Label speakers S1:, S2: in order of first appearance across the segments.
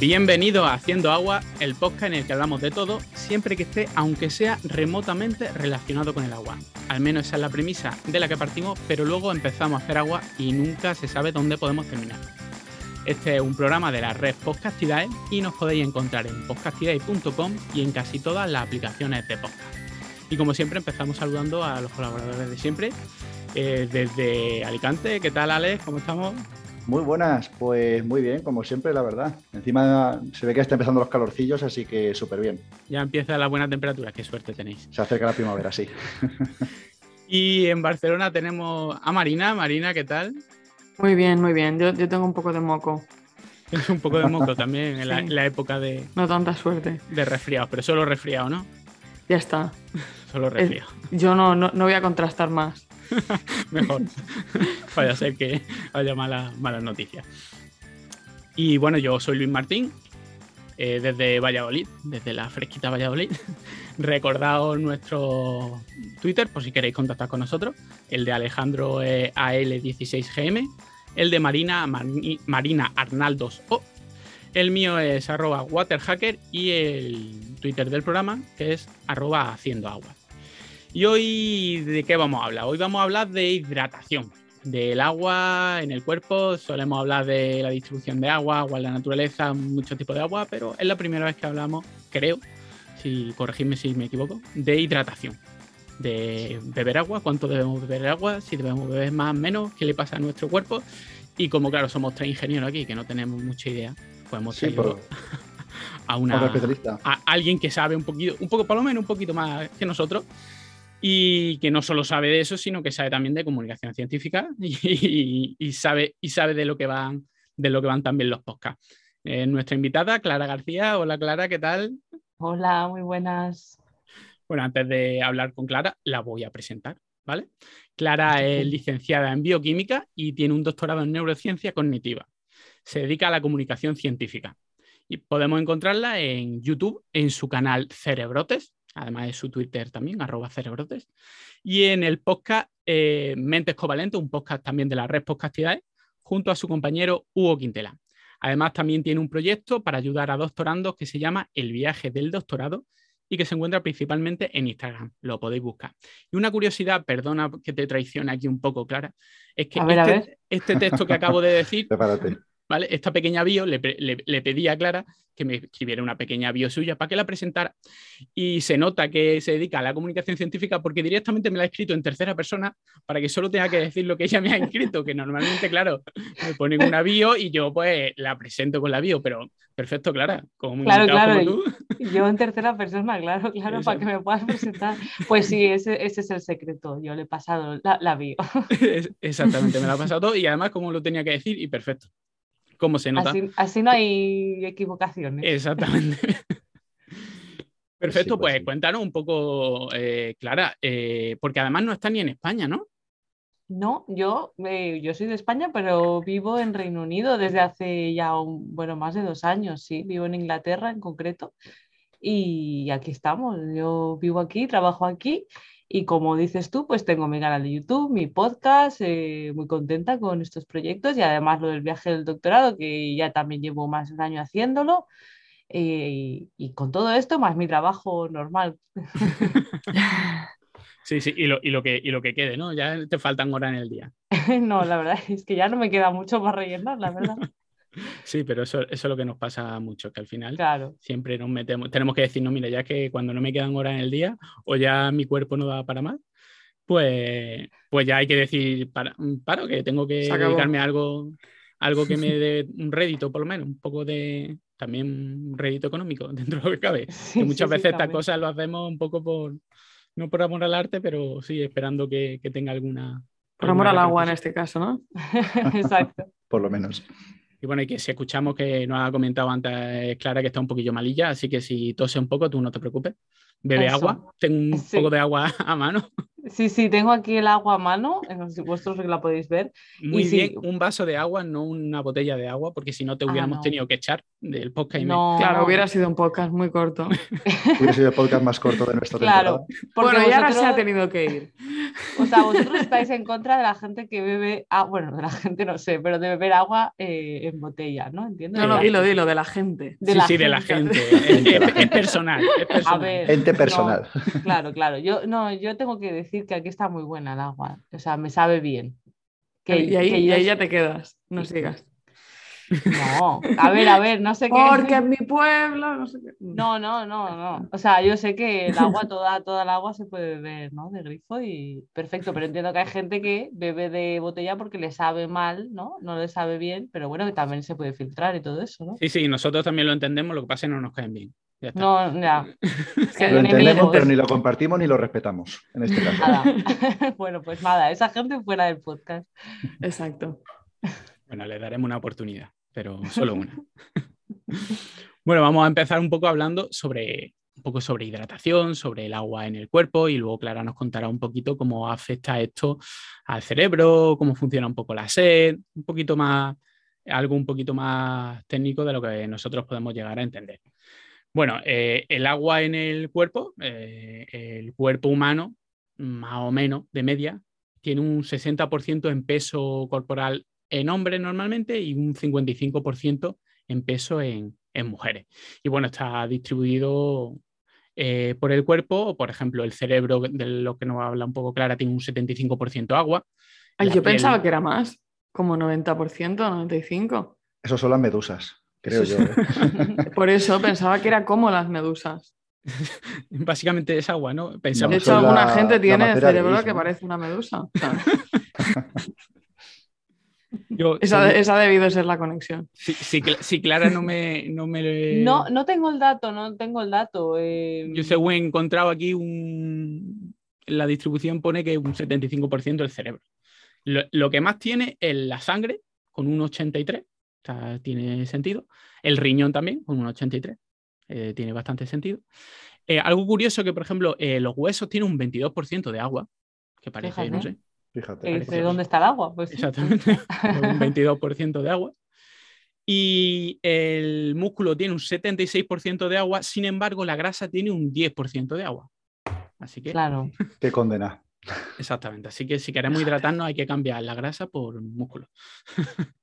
S1: Bienvenido a Haciendo Agua, el podcast en el que hablamos de todo, siempre que esté, aunque sea remotamente relacionado con el agua. Al menos esa es la premisa de la que partimos, pero luego empezamos a hacer agua y nunca se sabe dónde podemos terminar. Este es un programa de la red Podcastidae y nos podéis encontrar en podcastidae.com y en casi todas las aplicaciones de podcast. Y como siempre empezamos saludando a los colaboradores de siempre. Eh, desde Alicante, ¿qué tal Alex? ¿Cómo estamos?
S2: Muy buenas, pues muy bien, como siempre, la verdad. Encima se ve que está empezando los calorcillos, así que súper bien.
S1: Ya empieza la buena temperatura, qué suerte tenéis.
S2: Se acerca la primavera, sí.
S1: y en Barcelona tenemos a Marina. Marina, ¿qué tal?
S3: Muy bien, muy bien. Yo, tengo un poco de moco.
S1: Tienes un poco de moco también en, la, época de.
S3: No tanta suerte.
S1: De resfriado, pero solo resfriado, ¿no?
S3: Ya está.
S1: Solo resfriado.
S3: yo no, no voy a contrastar más.
S1: Mejor. Vaya a ser que haya malas noticias. Y bueno, yo soy Luis Martín, eh, desde Valladolid, desde la fresquita Valladolid. Recordaos nuestro Twitter por si queréis contactar con nosotros. El de Alejandro es AL16GM. El de Marina, Marina Arnaldos O. El mío es arroba waterhacker y el Twitter del programa que es arroba haciendo agua. Y hoy, ¿de qué vamos a hablar? Hoy vamos a hablar de hidratación, del agua en el cuerpo. Solemos hablar de la distribución de agua, agua en la naturaleza, muchos tipos de agua, pero es la primera vez que hablamos, creo, si corregidme si me equivoco, de hidratación. De beber agua, cuánto debemos beber agua, si debemos beber más o menos, qué le pasa a nuestro cuerpo. Y como claro, somos tres ingenieros aquí que no tenemos mucha idea, podemos
S2: sí,
S1: a una a alguien que sabe un poquito, un poco, por lo menos un poquito más que nosotros, y que no solo sabe de eso, sino que sabe también de comunicación científica y, sabe, y sabe de lo que van, de lo que van también los podcasts. Eh, nuestra invitada, Clara García. Hola Clara, ¿qué tal?
S3: Hola, muy buenas.
S1: Bueno, antes de hablar con Clara, la voy a presentar, ¿vale? Clara es licenciada en bioquímica y tiene un doctorado en neurociencia cognitiva. Se dedica a la comunicación científica. Y podemos encontrarla en YouTube, en su canal Cerebrotes, además de su Twitter también, arroba cerebrotes. Y en el podcast eh, Mentes Covalentes, un podcast también de la red Podcastidae, junto a su compañero Hugo Quintela. Además, también tiene un proyecto para ayudar a doctorandos que se llama El viaje del doctorado y que se encuentra principalmente en Instagram. Lo podéis buscar. Y una curiosidad, perdona que te traicione aquí un poco, Clara, es que este, este, texto que acabo de decir ¿vale? Esta pequeña bio le, pedí a Clara que me escribiera una pequeña bio suya para que la presentara y se nota que se dedica a la comunicación científica porque directamente me la ha escrito en tercera persona para que solo tenga que decir lo que ella me ha escrito, que normalmente, claro, me ponen una bio y yo pues la presento con la bio, pero perfecto, Clara,
S3: como claro, claro, tú. Yo en tercera persona, claro, claro, para que me puedas presentar. Pues sí, ese, ese es el secreto, yo le he pasado la, la bio.
S1: Exactamente, me la ha pasado y además como lo tenía que decir y perfecto cómo se nota.
S3: Así, no hay equivocaciones.
S1: Exactamente. Perfecto, pues, pues cuéntanos un poco, eh, Clara, eh, porque además no está ni en España, ¿no?
S3: No, yo, eh, yo soy de España, pero vivo en Reino Unido desde hace ya, bueno, más de dos años, sí, vivo en Inglaterra en concreto y aquí estamos, yo vivo aquí, trabajo aquí y como dices tú, pues tengo mi canal de YouTube, mi podcast, eh, muy contenta con estos proyectos y además lo del viaje del doctorado, que ya también llevo más de un año haciéndolo. Eh, y, con todo esto, más mi trabajo normal.
S1: Sí, sí, y lo, y lo, que, y lo que quede, ¿no? Ya te faltan horas en el día.
S3: no, la verdad es que ya no me queda mucho para rellenar, la verdad.
S1: Sí, pero eso, eso, es lo que nos pasa mucho, que al final
S3: claro.
S1: siempre nos metemos, tenemos que decir, no, mira, ya que cuando no me quedan horas en el día o ya mi cuerpo no da para más, pues, pues ya hay que decir, para, paro, que tengo que dedicarme a algo, algo que me dé un rédito, por lo menos, un poco de también un rédito económico dentro de lo que cabe. que muchas veces estas cosas lo hacemos un poco por, no por amor al arte, pero sí esperando que, que tenga alguna...
S3: Por amor al agua en este caso, ¿no?
S2: Exacto. por lo menos.
S1: Y bueno, y que si escuchamos que nos ha comentado antes Clara que está un poquillo malilla, así que si tose un poco, tú no te preocupes. Bebe agua, ten un poco de agua a mano.
S3: Sí, sí, tengo aquí el agua a mano, vosotros que la podéis ver.
S1: Muy
S3: Y sí.
S1: bien, un vaso de agua, no una botella de agua, porque si no te
S3: Ah,
S1: hubiéramos
S3: no.
S1: tenido que echar del podcast. y me-
S3: No,
S4: Claro,
S3: no.
S4: hubiera sido un podcast muy corto.
S2: Hubiera sido el podcast más corto de nuestra
S3: Claro,
S2: temporada.
S3: porque
S4: bueno, y ahora se ha
S3: vosotros-
S4: tenido que ir.
S3: O sea, vosotros estáis en contra de la gente que bebe, ah, bueno, de la gente no sé, pero de beber agua eh, en botella, ¿no? Entiendo.
S4: No, no, dilo, dilo, de la gente.
S3: de
S1: sí,
S3: la
S1: sí, de la
S3: gente.
S1: es, es- es personal, es
S3: A
S1: personal.
S3: No,
S2: personal.
S3: claro, claro. Yo no, yo tengo que decir que aquí está muy buena el agua. O sea, me sabe bien. Que-
S4: y ahí,
S3: que
S4: y ahí ya te quedas, no sigas.
S3: No, a ver, a ver, no sé qué.
S4: Porque en mi pueblo, no sé qué.
S3: No, no, no, no. O sea, yo sé que el agua, toda, toda el agua se puede beber, ¿no? De grifo y perfecto, pero entiendo que hay gente que bebe de botella porque le sabe mal, ¿no? No le sabe bien, pero bueno, que también se puede filtrar y todo eso, ¿no?
S1: Sí, sí, nosotros también lo entendemos, lo que pasa es que no nos caen bien. Ya está.
S3: No, ya.
S4: que
S2: Lo entendemos, pero ni lo compartimos ni lo respetamos, en este caso.
S3: Nada. bueno, pues nada, esa gente fuera del podcast.
S4: Exacto.
S1: Bueno, le daremos una oportunidad, pero solo una. bueno, vamos a empezar un poco hablando sobre un poco sobre hidratación, sobre el agua en el cuerpo y luego Clara nos contará un poquito cómo afecta esto al cerebro, cómo funciona un poco la sed, un poquito más, algo un poquito más técnico de lo que nosotros podemos llegar a entender. Bueno, eh, el agua en el cuerpo, eh, el cuerpo humano, más o menos de media, tiene un 60% en peso corporal en hombres normalmente y un 55% en peso en, en mujeres. Y bueno, está distribuido eh, por el cuerpo, por ejemplo, el cerebro, de lo que nos habla un poco Clara, tiene un 75% agua.
S4: Ay, yo
S1: piel-
S4: pensaba que era más, como 90%, 95%.
S2: Eso son las medusas, creo
S4: Eso
S2: yo.
S4: es-
S2: ¿eh?
S4: Por eso pensaba que era como las medusas.
S1: Básicamente es agua, ¿no?
S4: De hecho, alguna
S2: la-
S4: gente tiene el cerebro que parece una medusa.
S1: Yo-
S4: esa, esa ha debido ser la conexión.
S1: si, si Cla- si Clara no me, no me
S3: No, no tengo el dato, no tengo el dato. eh,
S1: Yo según he encontrado aquí un... La distribución pone que un 75% del cerebro. Lo, lo que más tiene es la sangre, con un 83, o sea, tiene sentido. El riñón también, con un 83, eh, tiene bastante sentido. Eh, algo curioso que, por ejemplo, eh, los huesos tienen un 22% de agua, que parece, no sé,
S2: Fíjate.
S3: dice,
S1: que-
S3: ¿dónde está el agua? Pues
S1: exactamente, un 22% de agua. Y el músculo tiene un 76% de agua, sin embargo, la grasa tiene un 10% de agua. Así que,
S3: Claro.
S2: Qué condena.
S1: exactamente. Así que si queremos hidratarnos, hay que cambiar la grasa por músculo.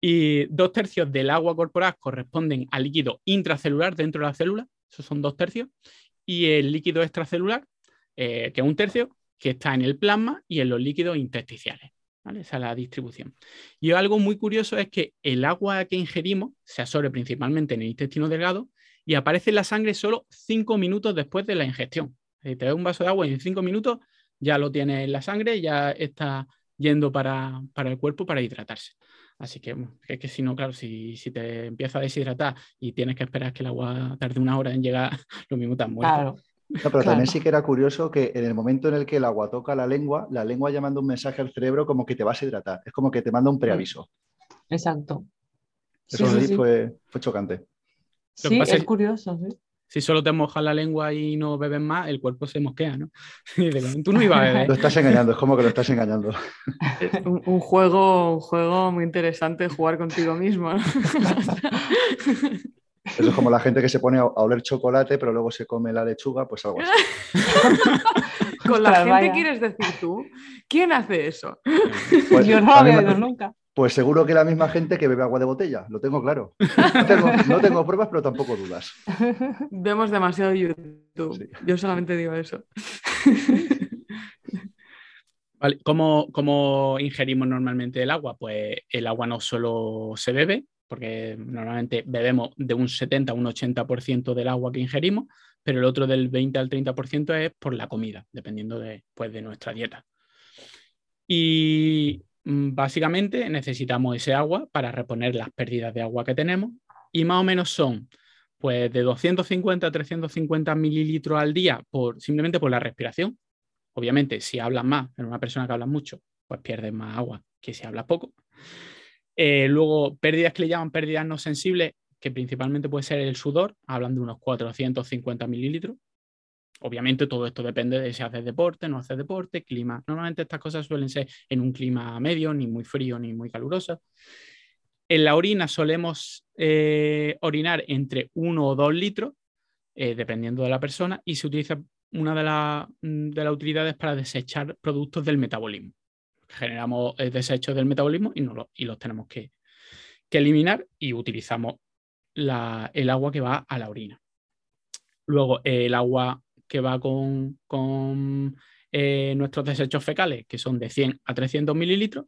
S1: y dos tercios del agua corporal corresponden al líquido intracelular dentro de la célula, esos son dos tercios, y el líquido extracelular, eh, que es un tercio, que está en el plasma y en los líquidos intersticiales. Esa es la distribución. Y algo muy curioso es que el agua que ingerimos se absorbe principalmente en el intestino delgado y aparece en la sangre solo cinco minutos después de la ingestión. Te bebes un vaso de agua y en cinco minutos ya lo tienes en la sangre, ya está yendo para, para el cuerpo para hidratarse. Así que es que si no, claro, si, si te empieza a deshidratar y tienes que esperar que el agua tarde una hora en llegar, lo mismo has muerto.
S3: Claro.
S2: No, pero
S3: Claro.
S2: también sí que era curioso que en el momento en el que el agua toca la lengua, la lengua ya manda un mensaje al cerebro como que te vas a hidratar. Es como que te manda un preaviso.
S3: Exacto.
S2: Eso
S3: sí,
S2: sí
S3: sí.
S2: Fue, fue chocante.
S3: Sí, es
S1: es-
S3: curioso, sí.
S1: Si solo te mojas la lengua y no bebes más, el cuerpo se mosquea, ¿no? Y dices, Tú no ibas a beber.
S2: Lo estás engañando, es como que lo estás engañando.
S4: Un juego, un juego muy interesante jugar contigo mismo.
S2: Eso es como la gente que se pone a, a oler chocolate, pero luego se come la lechuga, pues algo así.
S4: Con la
S3: Ostras,
S4: gente
S3: vaya.
S4: quieres decir tú. ¿Quién hace eso?
S2: Pues,
S3: Yo no lo había oído nunca.
S2: pues seguro que la misma gente que bebe agua de botella, lo tengo claro. No tengo, no tengo pruebas, pero tampoco dudas.
S4: Vemos demasiado YouTube.
S2: Sí.
S4: Yo solamente digo eso.
S1: Vale, ¿Cómo, cómo ingerimos normalmente el agua? Pues el agua no solo se bebe, porque normalmente bebemos de un 70 a un 80% del agua que ingerimos, pero el otro del 20 al 30% es por la comida, dependiendo de, pues, de nuestra dieta. Y mm, básicamente necesitamos ese agua para reponer las pérdidas de agua que tenemos y más o menos son pues de 250 a 350 mililitros al día por, simplemente por la respiración. Obviamente, si hablas más, en una persona que habla mucho, pues pierdes más agua que si hablas poco. Eh, luego, pérdidas que le llaman pérdidas no sensibles, que principalmente puede ser el sudor, hablan de unos 450 mililitros. obviamente todo esto depende de si haces deporte, no haces deporte, clima. Normalmente estas cosas suelen ser en un clima medio, ni muy frío ni muy caluroso. En la orina solemos eh, orinar entre 1 o 2 litros, eh, dependiendo de la persona, y se utiliza una de, de las utilidades para desechar productos del metabolismo. Generamos eh, desechos del metabolismo y, los tenemos que, eliminar y utilizamos el agua que va a la orina. Luego, el agua que va con, nuestros desechos fecales, que son de 100 a 300 mililitros,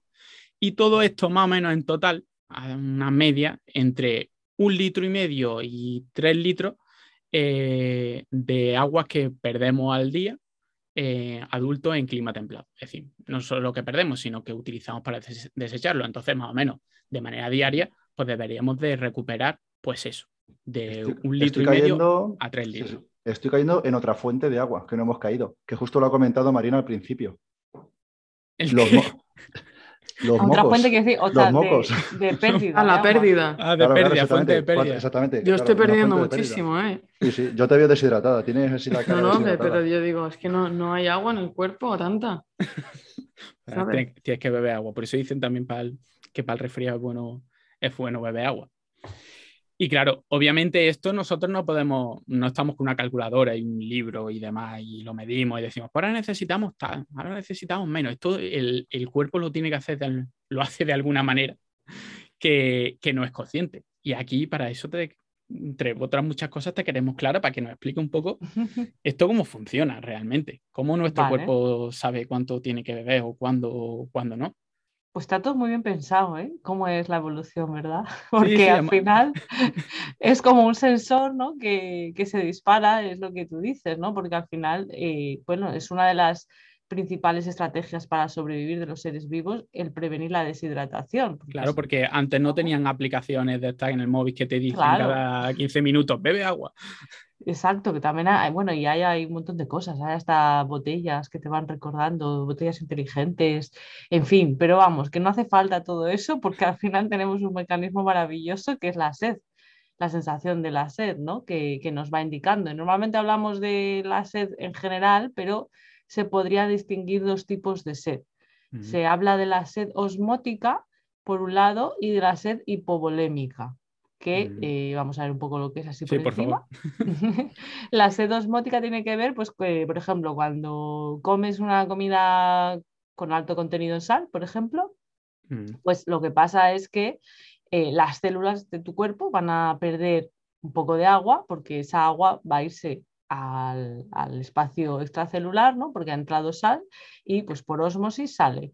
S1: y todo esto más o menos en total una media entre un litro y medio y tres litros eh, de aguas que perdemos al día eh, adultos en clima templado. Es decir, no solo lo que perdemos, sino que utilizamos para desecharlo. Entonces, más o menos de manera diaria, pues deberíamos de recuperar, pues eso, de un litro y medio a tres litros.
S2: Estoy cayendo en otra fuente de agua que no hemos caído, que justo lo ha comentado Marina al principio. Los,
S3: otra fuente que decir, otra De, pérdida.
S4: A la pérdida.
S1: Ah, de pérdida, fuente de pérdida.
S2: Exactamente.
S4: Yo estoy perdiendo muchísimo, ¿eh?
S2: Sí, sí, yo te veo deshidratada, tienes así la cara.
S4: No, no, pero yo digo, es que no, no hay agua en el cuerpo o tanta.
S1: tienes, tienes, que beber agua, por eso dicen también para que para el resfriado es bueno, es bueno beber agua. Y claro, obviamente esto nosotros no podemos, no estamos con una calculadora y un libro y demás y lo medimos y decimos, ahora necesitamos tal, ahora necesitamos menos. Esto el, el cuerpo lo tiene que hacer, lo hace de alguna manera que, que, no es consciente. Y aquí para eso, te, entre otras muchas cosas, te queremos Clara para que nos explique un poco esto cómo funciona realmente, cómo nuestro cuerpo sabe cuánto tiene que beber o cuándo, cuándo no.
S3: Pues está todo muy bien pensado, ¿eh? Cómo es la evolución, ¿verdad? Porque al final es como un sensor, ¿no? Que, se dispara, es lo que tú dices, ¿no? Porque al final, eh, bueno, es una de las principales estrategias para sobrevivir de los seres vivos el prevenir la deshidratación.
S1: claro, porque antes no tenían aplicaciones de estar en el móvil que te dicen cada 15 minutos, bebe agua.
S3: Exacto, que también hay, bueno, y hay, hay, un montón de cosas, hay hasta botellas que te van recordando, botellas inteligentes, en fin, pero vamos, que no hace falta todo eso porque al final tenemos un mecanismo maravilloso que es la sed, la sensación de la sed, ¿no? Que, que nos va indicando. normalmente hablamos de la sed en general, pero se podría distinguir dos tipos de sed. Se habla de la sed osmótica, por un lado, y de la sed hipovolémica que eh, vamos a ver un poco lo que es así por, encima. la sed osmótica tiene que ver, pues, que, por ejemplo, cuando comes una comida con alto contenido en sal, por ejemplo, mm. pues lo que pasa es que eh, las células de tu cuerpo van a perder un poco de agua porque esa agua va a irse al, al espacio extracelular, ¿no? Porque ha entrado sal y pues por osmosis sale.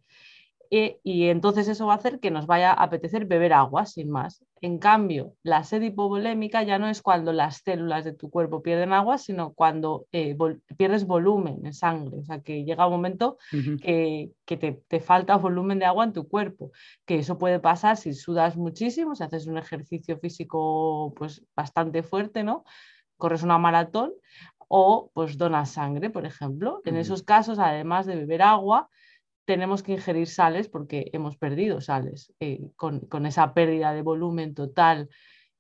S3: Eh, y entonces eso va a hacer que nos vaya a apetecer beber agua, sin más. En cambio, la sed hipovolémica ya no es cuando las células de tu cuerpo pierden agua, sino cuando eh, pierdes volumen en sangre. O sea, que llega un momento que, te, falta volumen de agua en tu cuerpo. Que eso puede pasar si sudas muchísimo, si haces un ejercicio físico pues, bastante fuerte, ¿no? Corres una maratón o pues donas sangre, por ejemplo. En esos casos, además de beber agua, tenemos que ingerir sales porque hemos perdido sales eh, con, esa pérdida de volumen total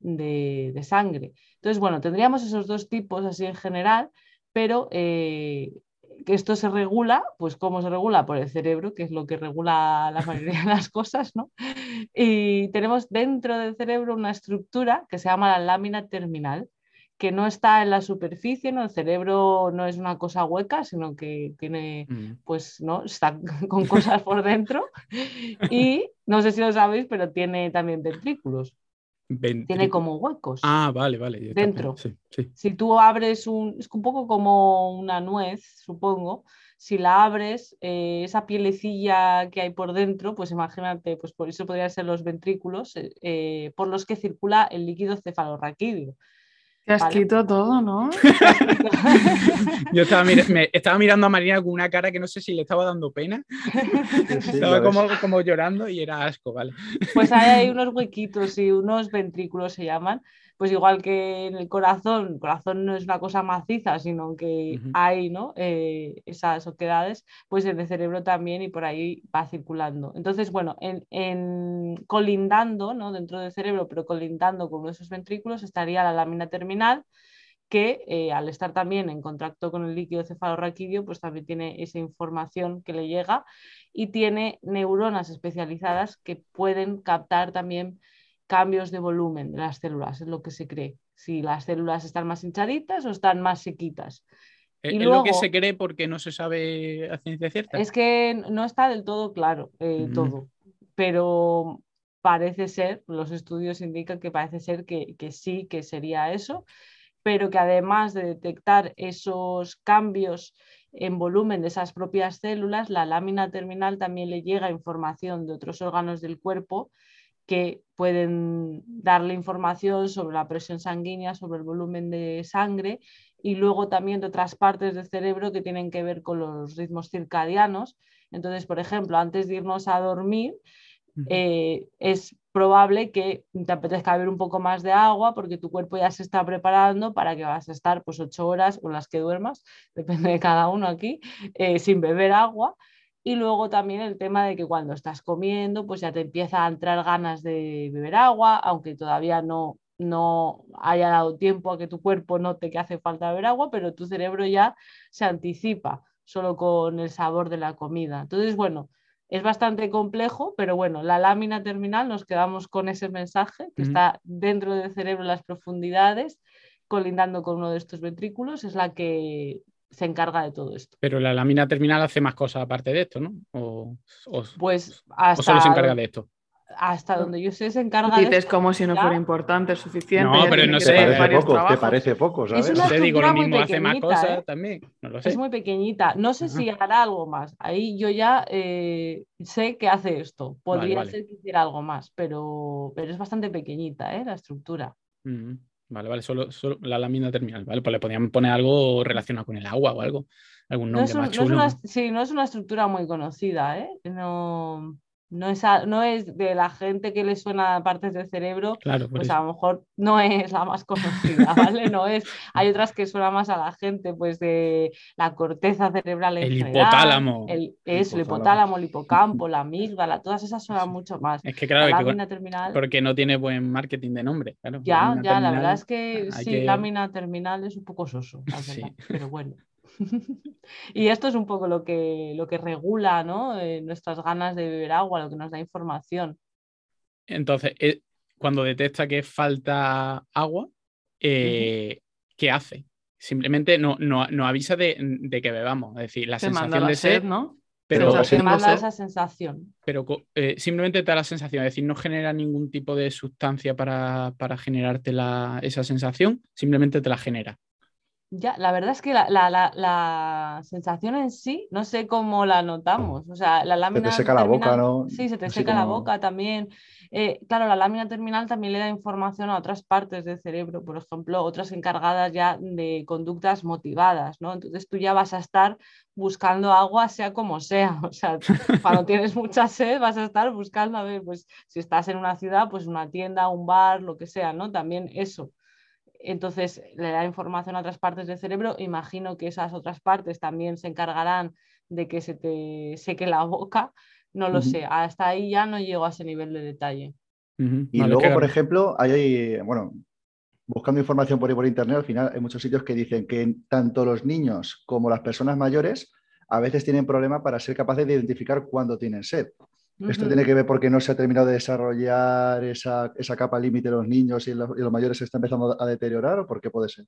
S3: de, sangre. Entonces, bueno, tendríamos esos dos tipos así en general, pero eh, que esto se regula, pues ¿cómo se regula? Por el cerebro, que es lo que regula la mayoría de las cosas, ¿no? Y tenemos dentro del cerebro una estructura que se llama la lámina terminal, que no está en la superficie, ¿no? El cerebro no es una cosa hueca, sino que tiene, mm. pues, ¿no? Está con cosas por dentro. Y no sé si lo sabéis, pero tiene también ventrículos. Tiene como huecos.
S1: Ah, vale, vale.
S3: Dentro. Si tú abres un, es un poco como una nuez, supongo. Si la abres, eh, esa pielecilla que hay por dentro, pues imagínate, pues por eso podrían ser los ventrículos eh, eh, por los que circula el líquido cefalorraquídeo.
S4: Te has escrito todo, ¿no?
S1: Yo estaba, me, estaba, mirando a Marina con una cara que no sé si le estaba dando pena. estaba como, como, llorando y era asco, ¿vale?
S3: Pues hay unos huequitos y unos ventrículos se llaman, pues igual que en el corazón, el corazón no es una cosa maciza, sino que hay ¿no? Eh, esas oquedades, pues en el cerebro también y por ahí va circulando. Entonces, bueno, en, colindando ¿no? dentro del cerebro, pero colindando con uno de esos ventrículos, estaría la lámina terminal, que eh, al estar también en contacto con el líquido cefalorraquídeo, pues también tiene esa información que le llega y tiene neuronas especializadas que pueden captar también cambios de volumen de las células, es lo que se cree, si las células están más hinchaditas o están más sequitas.
S1: ¿Es lo que se cree porque no se sabe a ciencia cierta?
S3: Es que no está del todo claro eh, todo, pero parece ser, los estudios indican que parece ser que, que sí, que sería eso pero que además de detectar esos cambios en volumen de esas propias células, la lámina terminal también le llega información de otros órganos del cuerpo que pueden darle información sobre la presión sanguínea, sobre el volumen de sangre y luego también de otras partes del cerebro que tienen que ver con los ritmos circadianos. Entonces, por ejemplo, antes de irnos a dormir, eh, es probable que te apetezca beber un poco más de agua porque tu cuerpo ya se está preparando para que vas a estar pues ocho horas o las que duermas, depende de cada uno aquí, eh, sin beber agua. Y luego también el tema de que cuando estás comiendo, pues ya te empieza a entrar ganas de beber agua, aunque todavía no, no haya dado tiempo a que tu cuerpo note que hace falta beber agua, pero tu cerebro ya se anticipa solo con el sabor de la comida. Entonces, bueno, es bastante complejo, pero bueno, la lámina terminal nos quedamos con ese mensaje que está dentro del cerebro en las profundidades, colindando con uno de estos ventrículos, es la que se encarga de todo esto.
S1: Pero la lámina terminal hace más cosas aparte de esto, ¿no? O,
S3: pues
S1: hasta, solo se encarga de esto
S3: hasta donde yo sé, se encarga
S4: Dices como si no fuera importante, suficiente.
S1: No, pero no sé.
S2: Te parece, poco, te parece poco, ¿sabes?
S3: Es una
S1: te digo, lo mismo
S3: hace
S1: más cosas ¿eh? también. No lo sé.
S3: Es muy pequeñita. No sé si hará algo más. Ahí yo ya eh, sé que hace esto. Podría ser que hiciera algo más, pero, pero es bastante pequeñita ¿eh? la estructura.
S1: Vale, vale, solo, solo, la lámina terminal, ¿vale? Pues le podrían poner algo relacionado con el agua o algo. Algún nombre más chulo.
S3: No es una, sí, no es una estructura muy conocida, ¿eh? No no es, no es de la gente que le suena partes del cerebro, pues a lo mejor no es la más conocida, ¿vale? No es, hay otras que suenan más a la gente, pues de la corteza cerebral en
S1: el
S3: general,
S1: hipotálamo.
S3: El, eso, el hipotálamo, el hipocampo, la amígdala, todas esas suenan mucho más.
S1: Es que claro, lámina terminal, porque no tiene buen marketing de nombre.
S3: ya, ya, la verdad es que sí, lámina terminal es un poco soso, pero bueno. y esto es un poco lo que, lo que regula ¿no? Eh, nuestras ganas de beber agua, lo que nos da información.
S1: Entonces, eh, cuando detecta que falta agua, eh, ¿qué hace? Simplemente no, no, avisa de, que bebamos. Es decir, la sensación de sed,
S4: ¿no?
S1: Pero
S3: manda esa sensación.
S1: Pero simplemente te da la sensación, es decir, no genera ningún tipo de sustancia para, para generarte la, esa sensación, simplemente te la genera.
S3: Ya, la verdad es que la, sensación en sí, no sé cómo la notamos. O sea, la lámina.
S2: Se te seca la boca, ¿no?
S3: Sí, se te seca la boca también. Eh, claro, la lámina terminal también le da información a otras partes del cerebro, por ejemplo, otras encargadas ya de conductas motivadas, ¿no? Entonces tú ya vas a estar buscando agua, sea como sea. O sea, cuando tienes mucha sed, vas a estar buscando, a ver, pues si estás en una ciudad, pues una tienda, un bar, lo que sea, ¿no? También eso entonces le da información a otras partes del cerebro, imagino que esas otras partes también se encargarán de que se te seque la boca, no lo sé, hasta ahí ya no llego a ese nivel de detalle.
S2: Y luego, por ejemplo, hay, bueno, buscando información por, por internet, al final hay muchos sitios que dicen que tanto los niños como las personas mayores a veces tienen problemas para ser capaces de identificar cuándo tienen sed. Esto tiene que ver porque no se ha terminado de desarrollar esa, capa límite de los niños y los, mayores se está empezando a deteriorar o por qué puede ser.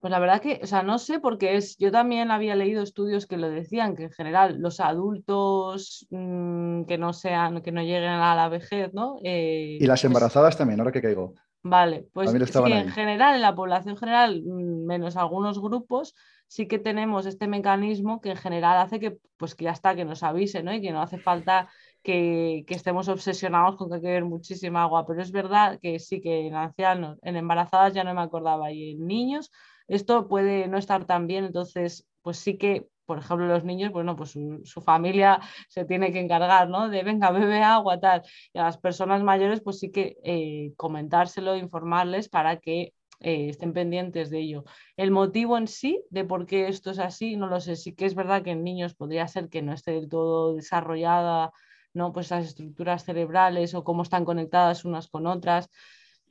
S3: Pues la verdad que, o sea, no sé porque es, yo también había leído estudios que lo decían, que en general los adultos mm, que no sean, que no lleguen a la vejez, ¿no?
S2: Eh, y las pues embarazadas también, ahora que caigo.
S3: Vale, pues sí, en general, en la población general, mm, menos algunos grupos, sí que tenemos este mecanismo que en general hace que, pues que ya está, que nos avise, ¿no? Y que no hace falta que, estemos obsesionados con que hay que beber muchísima agua, pero es verdad que sí que en ancianos, en embarazadas ya no me acordaba y en niños esto puede no estar tan bien, entonces pues sí que por ejemplo, los niños, bueno, pues su, familia se tiene que encargar, ¿no? De venga, bebe agua, tal. Y a las personas mayores, pues sí que eh, comentárselo, informarles para que eh, estén pendientes de ello. El motivo en sí de por qué esto es así, no lo sé. Sí que es verdad que en niños podría ser que no esté del todo desarrollada ¿no? Pues las estructuras cerebrales o cómo están conectadas unas con otras.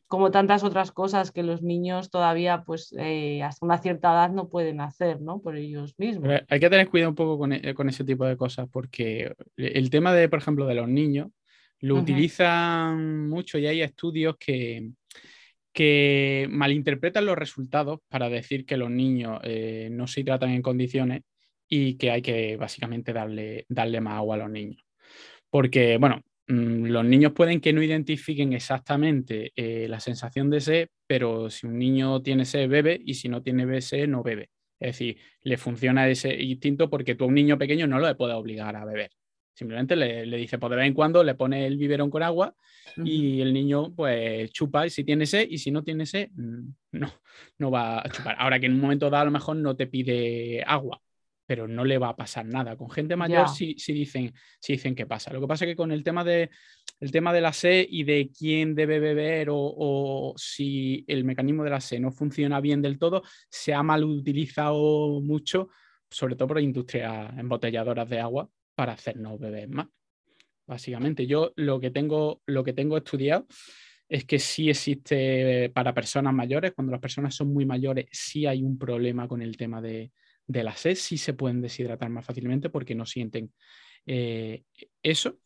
S3: como tantas otras cosas que los niños todavía, pues eh, hasta una cierta edad no pueden hacer, ¿no? Por ellos mismos.
S1: hay que tener cuidado un poco con, e, con, ese tipo de cosas, porque el tema de, por ejemplo, de los niños, lo utilizan mucho y hay estudios que, que malinterpretan los resultados para decir que los niños eh, no se hidratan en condiciones y que hay que básicamente darle, darle más agua a los niños. Porque, bueno, mm, los niños pueden que no identifiquen exactamente eh, la sensación de sed, pero si un niño tiene sed, bebe y si no tiene sed, no bebe. Es decir, le funciona ese instinto porque tú a un niño pequeño no lo puedes obligar a beber. Simplemente le, le, dice, pues de vez en cuando le pone el biberón con agua y el niño pues chupa y si tiene sed y si no tiene sed, mm, no, no va a chupar. Ahora que en un momento dado a lo mejor no te pide agua, pero no le va a pasar nada. Con gente mayor sí, dicen, sí dicen que pasa. Lo que pasa es que con el tema de, el tema de la sed y de quién debe beber o, si el mecanismo de la sed no funciona bien del todo, se ha mal utilizado mucho, sobre todo por industrias embotelladoras de agua, para hacernos beber más. Básicamente, yo lo que tengo, lo que tengo estudiado es que sí existe para personas mayores, cuando las personas son muy mayores, sí hay un problema con el tema de, la sed, sí se pueden deshidratar más fácilmente porque no sienten eh, eso.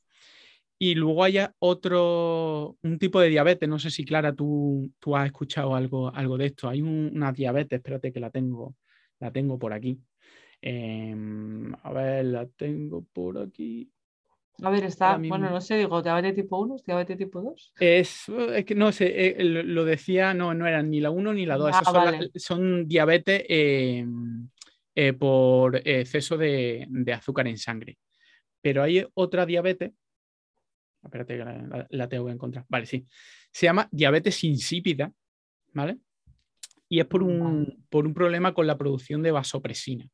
S1: Y luego hay otro, un tipo de diabetes, no sé si Clara, tú, tú has escuchado algo, algo de esto. Hay una diabetes, espérate que la tengo, la tengo por aquí, Em, a ver, la tengo por aquí.
S3: A ver, está, bueno, no sé, digo, diabetes tipo 1, diabetes tipo 2.
S1: Es, es que no sé, eh, lo decía, no, no eran ni la 1 ni la 2, ah, son, diabetes em, eh, por exceso de, azúcar en sangre. Pero hay otra diabetes, espérate que la, la, tengo que encontrar, vale, sí, se llama diabetes insípida, ¿vale? Y es por un, por un problema con la producción de vasopresina.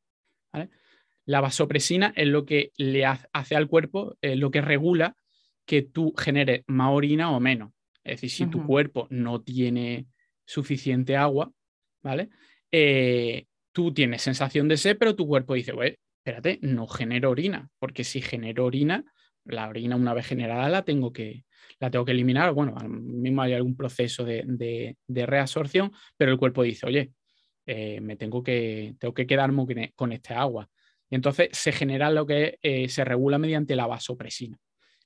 S1: La vasopresina es lo que le hace al cuerpo, es lo que regula que tú generes más orina o menos. Es decir, si tu cuerpo no tiene suficiente agua, ¿vale? Eh, tú tienes sensación de sed, pero tu cuerpo dice, bueno, espérate, no genero orina, porque si genero orina, la orina una vez generada la tengo que, la tengo que eliminar. Bueno, mismo hay algún proceso de, reabsorción, pero el cuerpo dice, oye, eh, me tengo que, tengo que quedarme con este agua. Y entonces se genera lo que eh, se regula mediante la vasopresina.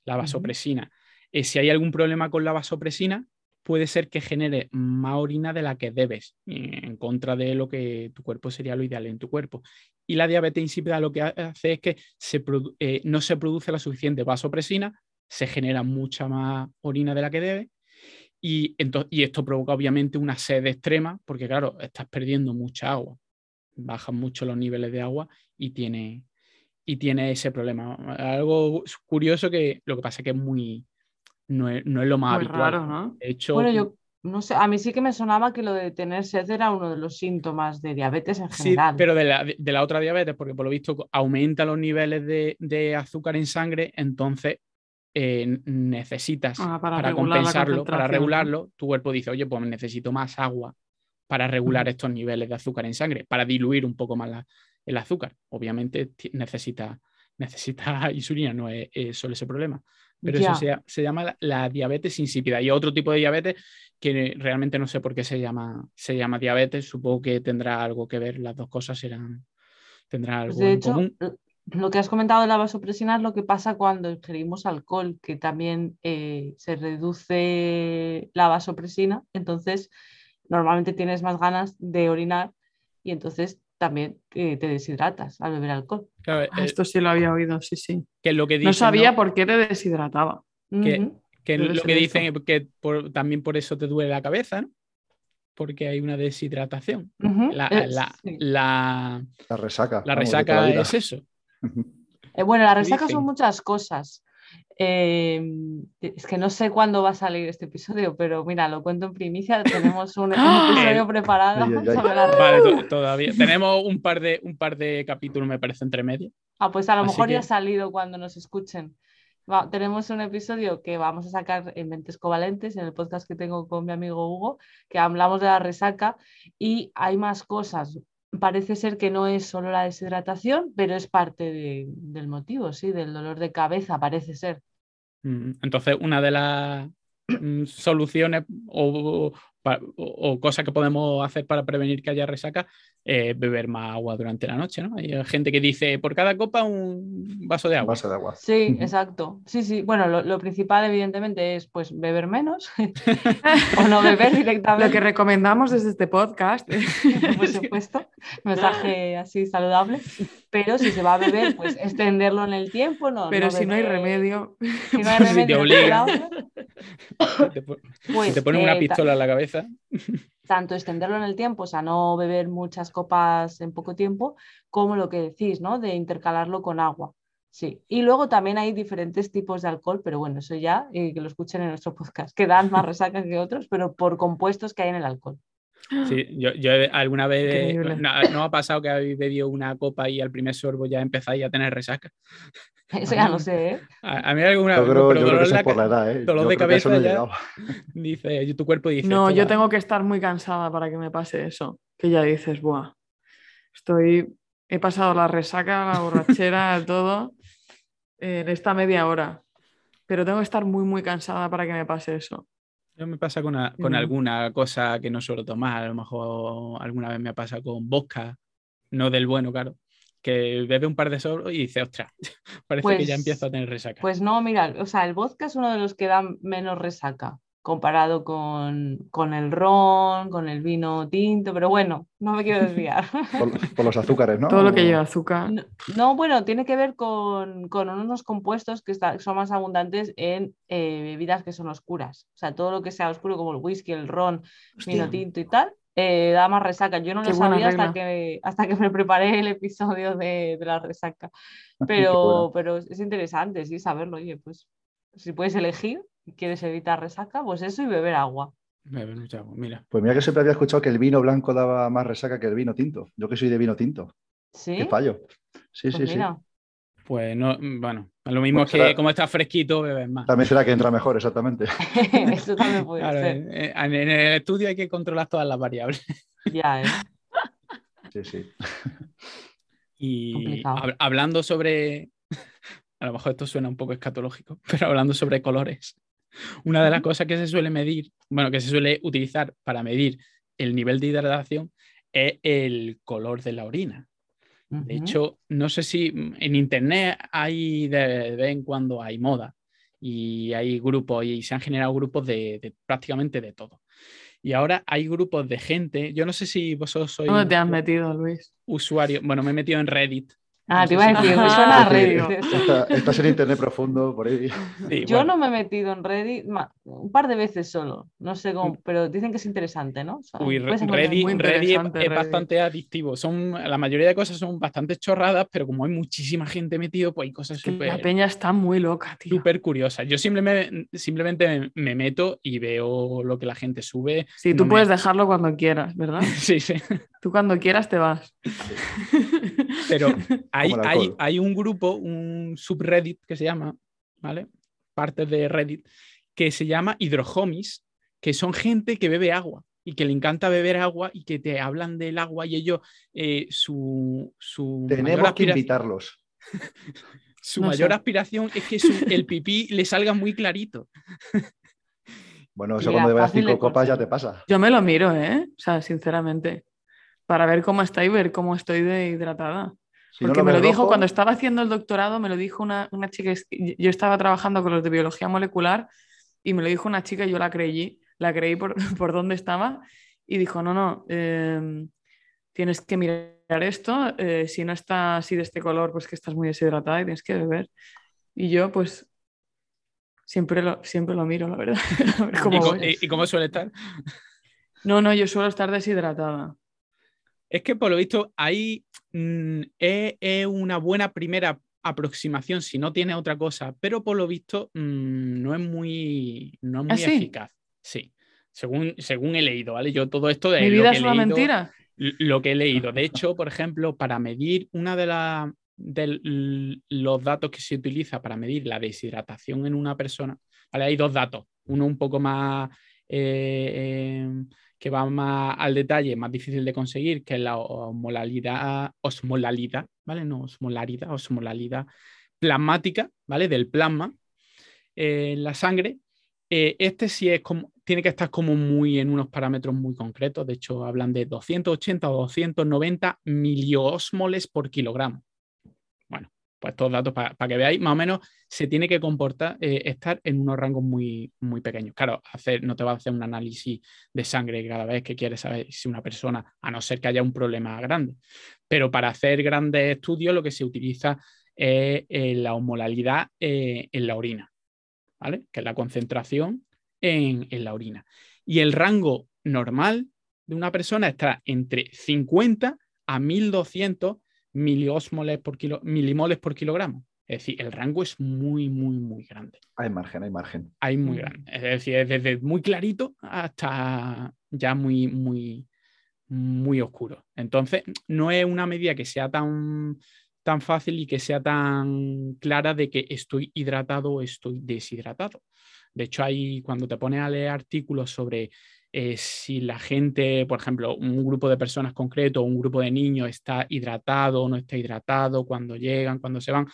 S1: La vasopresina. Eh, si hay algún problema con la vasopresina, puede ser que genere más orina de la que debes, en contra de lo que tu cuerpo sería lo ideal en tu cuerpo. Y la diabetes insípida lo que hace es que no se produce la suficiente vasopresina, se genera mucha más orina de la que debe y, esto provoca obviamente una sed extrema, porque claro, estás perdiendo mucha agua, bajan mucho los niveles de agua y tiene, y tiene ese problema. Algo curioso que lo que pasa es que es muy, no es, lo más habitual.
S4: Raro, ¿no?
S1: De hecho,
S3: bueno, yo no sé, a mí sí que me sonaba que lo de tener sed era uno de los síntomas de diabetes en general.
S1: Sí, pero de la, de la otra diabetes, porque por lo visto aumenta los niveles de, de azúcar en sangre, entonces eh, necesitas
S4: ah,
S1: para, compensarlo, para regularlo, tu cuerpo dice, oye, pues necesito más agua para regular estos niveles de azúcar en sangre, para diluir un poco más el azúcar. Obviamente necesita, necesita insulina, no es, solo ese problema. Pero eso se, llama la, diabetes insípida. Y otro tipo de diabetes que realmente no sé por qué se llama, se llama diabetes. Supongo que tendrá algo que ver, las dos cosas serán, tendrán
S3: pues
S1: algo en común
S3: lo que has comentado de la vasopresina es lo que pasa cuando ingerimos alcohol, que también eh, se reduce la vasopresina, entonces normalmente tienes más ganas de orinar y entonces también eh, te deshidratas al beber alcohol.
S4: Ah, eh, esto sí lo había oído, sí, sí.
S1: Que lo que
S4: no sabía por qué te deshidrataba.
S1: Que, lo que dicen es que también por eso te duele la cabeza, ¿no? porque hay una deshidratación. la,
S2: resaca.
S1: La resaca es eso.
S3: Eh, bueno, la resaca son muchas cosas. Em, es que no sé cuándo va a salir este episodio, pero mira, lo cuento en primicia. Tenemos un, episodio preparado.
S1: Vale, todavía. Tenemos un par, de, un par de capítulos, me parece, entre medio.
S3: Ah, pues a lo mejor ya ha salido cuando nos escuchen. tenemos un episodio que vamos a sacar en Mentes Covalentes, en el podcast que tengo con mi amigo Hugo, que hablamos de la resaca y hay más cosas parece ser que no es solo la deshidratación, pero es parte del motivo, sí, del dolor de cabeza, parece ser.
S1: Mm, entonces, una de las mm, soluciones o, o, cosas que podemos hacer para prevenir que haya resaca, eh, beber más agua durante la noche, ¿no? Hay gente que dice, por cada copa un vaso de agua.
S2: vaso de agua.
S3: Sí, exacto. Sí, sí. Bueno, lo, principal evidentemente es pues beber menos o no beber directamente.
S4: Lo que recomendamos desde este podcast.
S3: Por supuesto, mensaje así saludable. Pero si se va a beber, pues extenderlo en el tiempo, ¿no?
S4: Pero si no hay remedio.
S3: Si no hay remedio,
S1: te, pues, te pone una eh, pistola en la cabeza.
S3: Tanto extenderlo en el tiempo, o sea, no beber muchas copas en poco tiempo, como lo que decís, ¿no? De intercalarlo con agua. Sí, y luego también hay diferentes tipos de alcohol, pero bueno, eso ya, eh, que lo escuchen en nuestro podcast, que dan más resaca que otros, pero por compuestos que hay en el alcohol.
S1: Sí, yo, alguna vez no, ha pasado que habéis bebido una copa y al primer sorbo ya empezáis a tener resaca.
S3: Eso ya no sé, ¿eh?
S1: A, mí alguna
S2: vez. Yo creo, que por la edad, ¿eh?
S1: Dolor de cabeza ya. Dice, tu cuerpo dice.
S4: No, yo tengo que estar muy cansada para que me pase eso. Que ya dices, buah, estoy. He pasado la resaca, la borrachera, todo en esta media hora. Pero tengo que estar muy, muy cansada para que me pase eso.
S1: Yo me pasa con, con alguna cosa que no suelo tomar. A lo mejor alguna vez me pasa con vodka, no del bueno, claro que bebe un par de sorbos y dice, ostras, parece que ya pues empieza a tener resaca.
S3: Pues no, mira, o sea, el vodka es uno de los que da menos resaca comparado con, con el ron, con el vino tinto, pero bueno, no me quiero desviar.
S2: por, los azúcares, ¿no?
S4: Todo lo que lleva azúcar.
S3: No, bueno, tiene que ver con, con unos compuestos que son más abundantes en eh, bebidas que son oscuras. O sea, todo lo que sea oscuro, como el whisky, el ron, vino tinto y tal, eh, da más resaca. Yo no lo sabía hasta que, hasta que me preparé el episodio de, la resaca. Pero, pero es interesante, sí, saberlo. Oye, pues si puedes elegir y quieres evitar resaca, pues eso y beber agua.
S1: Beber mucha agua, mira.
S2: Pues mira que siempre había escuchado que el vino blanco daba más resaca que el vino tinto. Yo que soy de vino tinto.
S3: Sí.
S2: Qué fallo. Sí,
S3: pues
S2: sí, sí.
S1: Pues no, bueno, lo mismo pues que como está fresquito, bebes más.
S2: También será que entra mejor, exactamente.
S3: Eso también puede ser.
S1: Eh, en, el estudio hay que controlar todas las variables.
S3: Ya, ¿eh?
S2: Sí, sí.
S1: Y hablando sobre, a lo mejor esto suena un poco escatológico, pero hablando sobre colores, una de las cosas que se suele medir, bueno, que se suele utilizar para medir el nivel de hidratación es el color de la orina. De hecho, no sé si en internet hay de vez en cuando hay moda y hay grupos y se han generado grupos de, prácticamente de todo. Y ahora hay grupos de gente, yo no sé si vosotros sois...
S4: ¿Dónde te has metido, Luis?
S1: Usuario, bueno, me he metido en Reddit
S3: Ah, te iba a decir, me suena a Reddit.
S2: estás en internet profundo por ahí.
S3: Yo no me he metido en Reddit un par de veces solo, no sé cómo, pero dicen que es interesante, ¿no?
S1: Uy, Reddit, es bastante adictivo. Son, la mayoría de cosas son bastante chorradas, pero como hay muchísima gente metido, pues hay cosas súper.
S4: La peña está muy loca, tío.
S1: Súper curiosa. Yo simplemente, simplemente me meto y veo lo que la gente sube.
S4: Sí, tú puedes dejarlo cuando quieras, ¿verdad?
S1: sí, sí.
S4: Tú cuando quieras te vas.
S1: Pero hay, hay, hay, un grupo, un subreddit que se llama, ¿vale? Parte de Reddit, que se llama Hidrohomies, que son gente que bebe agua y que le encanta beber agua y que te hablan del agua y ellos, eh, su, su...
S2: Tenemos que invitarlos.
S1: su mayor aspiración es que el pipí le salga muy clarito.
S2: Bueno, eso cuando bebas cinco copas ya te pasa.
S4: Yo me lo miro, ¿eh? O sea, sinceramente para ver cómo está y ver cómo estoy de hidratada. Porque me lo dijo cuando estaba haciendo el doctorado, me lo dijo una, chica, yo estaba trabajando con los de biología molecular y me lo dijo una chica y yo la creí, la creí por, por dónde estaba y dijo, no, no, em, tienes que mirar esto, eh, si no está así de este color, pues que estás muy deshidratada y tienes que beber. Y yo pues siempre lo, siempre lo miro, la verdad.
S1: ¿Y cómo suele estar?
S4: No, no, yo suelo estar deshidratada.
S1: Es que por lo visto ahí mm, es, una buena primera aproximación si no tiene otra cosa, pero por lo visto mm, no es muy, no es muy ¿Ah, eficaz. Sí, según, según he leído, ¿vale? Yo todo esto de...
S4: Mi vida es una mentira.
S1: Lo que he leído. De hecho, por ejemplo, para medir una de, las de los datos que se utiliza para medir la deshidratación en una persona, ¿vale? Hay dos datos. Uno un poco más... Eh, em, que va más al detalle, más difícil de conseguir, que es la osmolalidad, osmolalidad, ¿vale? No, osmolaridad, osmolalidad plasmática, ¿vale? Del plasma en la sangre. Eh, este sí es como, tiene que estar como muy en unos parámetros muy concretos. De hecho, hablan de 280 o 290 miliosmoles por kilogramo. Pues estos datos para que veáis, más o menos se tiene que comportar, eh, estar en unos rangos muy, muy pequeños. Claro, hacer, no te va a hacer un análisis de sangre cada vez que quieres saber si una persona, a no ser que haya un problema grande. Pero para hacer grandes estudios lo que se utiliza es eh, la osmolalidad en la orina que es la concentración en, la orina. Y el rango normal de una persona está entre 50 a 1200 miliosmoles por kilo, milimoles por kilogramo. Es decir, el rango es muy, muy, muy grande.
S2: Hay margen, hay margen.
S1: Hay muy grande. Es decir, desde muy clarito hasta ya muy, muy, muy oscuro. Entonces, no es una medida que sea tan tan fácil y que sea tan clara de que estoy hidratado o estoy deshidratado. De hecho, hay cuando te pones a leer artículos sobre eh, si la gente, por ejemplo, un grupo de personas concreto, un grupo de niños está hidratado o no está hidratado, cuando llegan, cuando se van,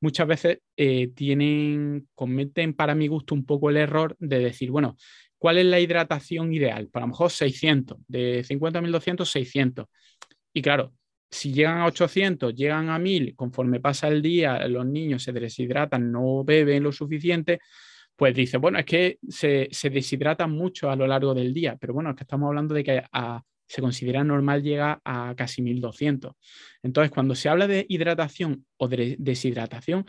S1: muchas veces eh, tienen, cometen para mi gusto un poco el error de decir, bueno, ¿cuál es la hidratación ideal? Para lo mejor 600, de 50.200, 600. Y claro, si llegan a 800, llegan a 1000, conforme pasa el día, los niños se deshidratan, no beben lo suficiente, pues dice, bueno, es que se, deshidratan mucho a lo largo del día, pero bueno, es que estamos hablando de que se considera normal llegar a casi 1200. Entonces, cuando se habla de hidratación o de deshidratación,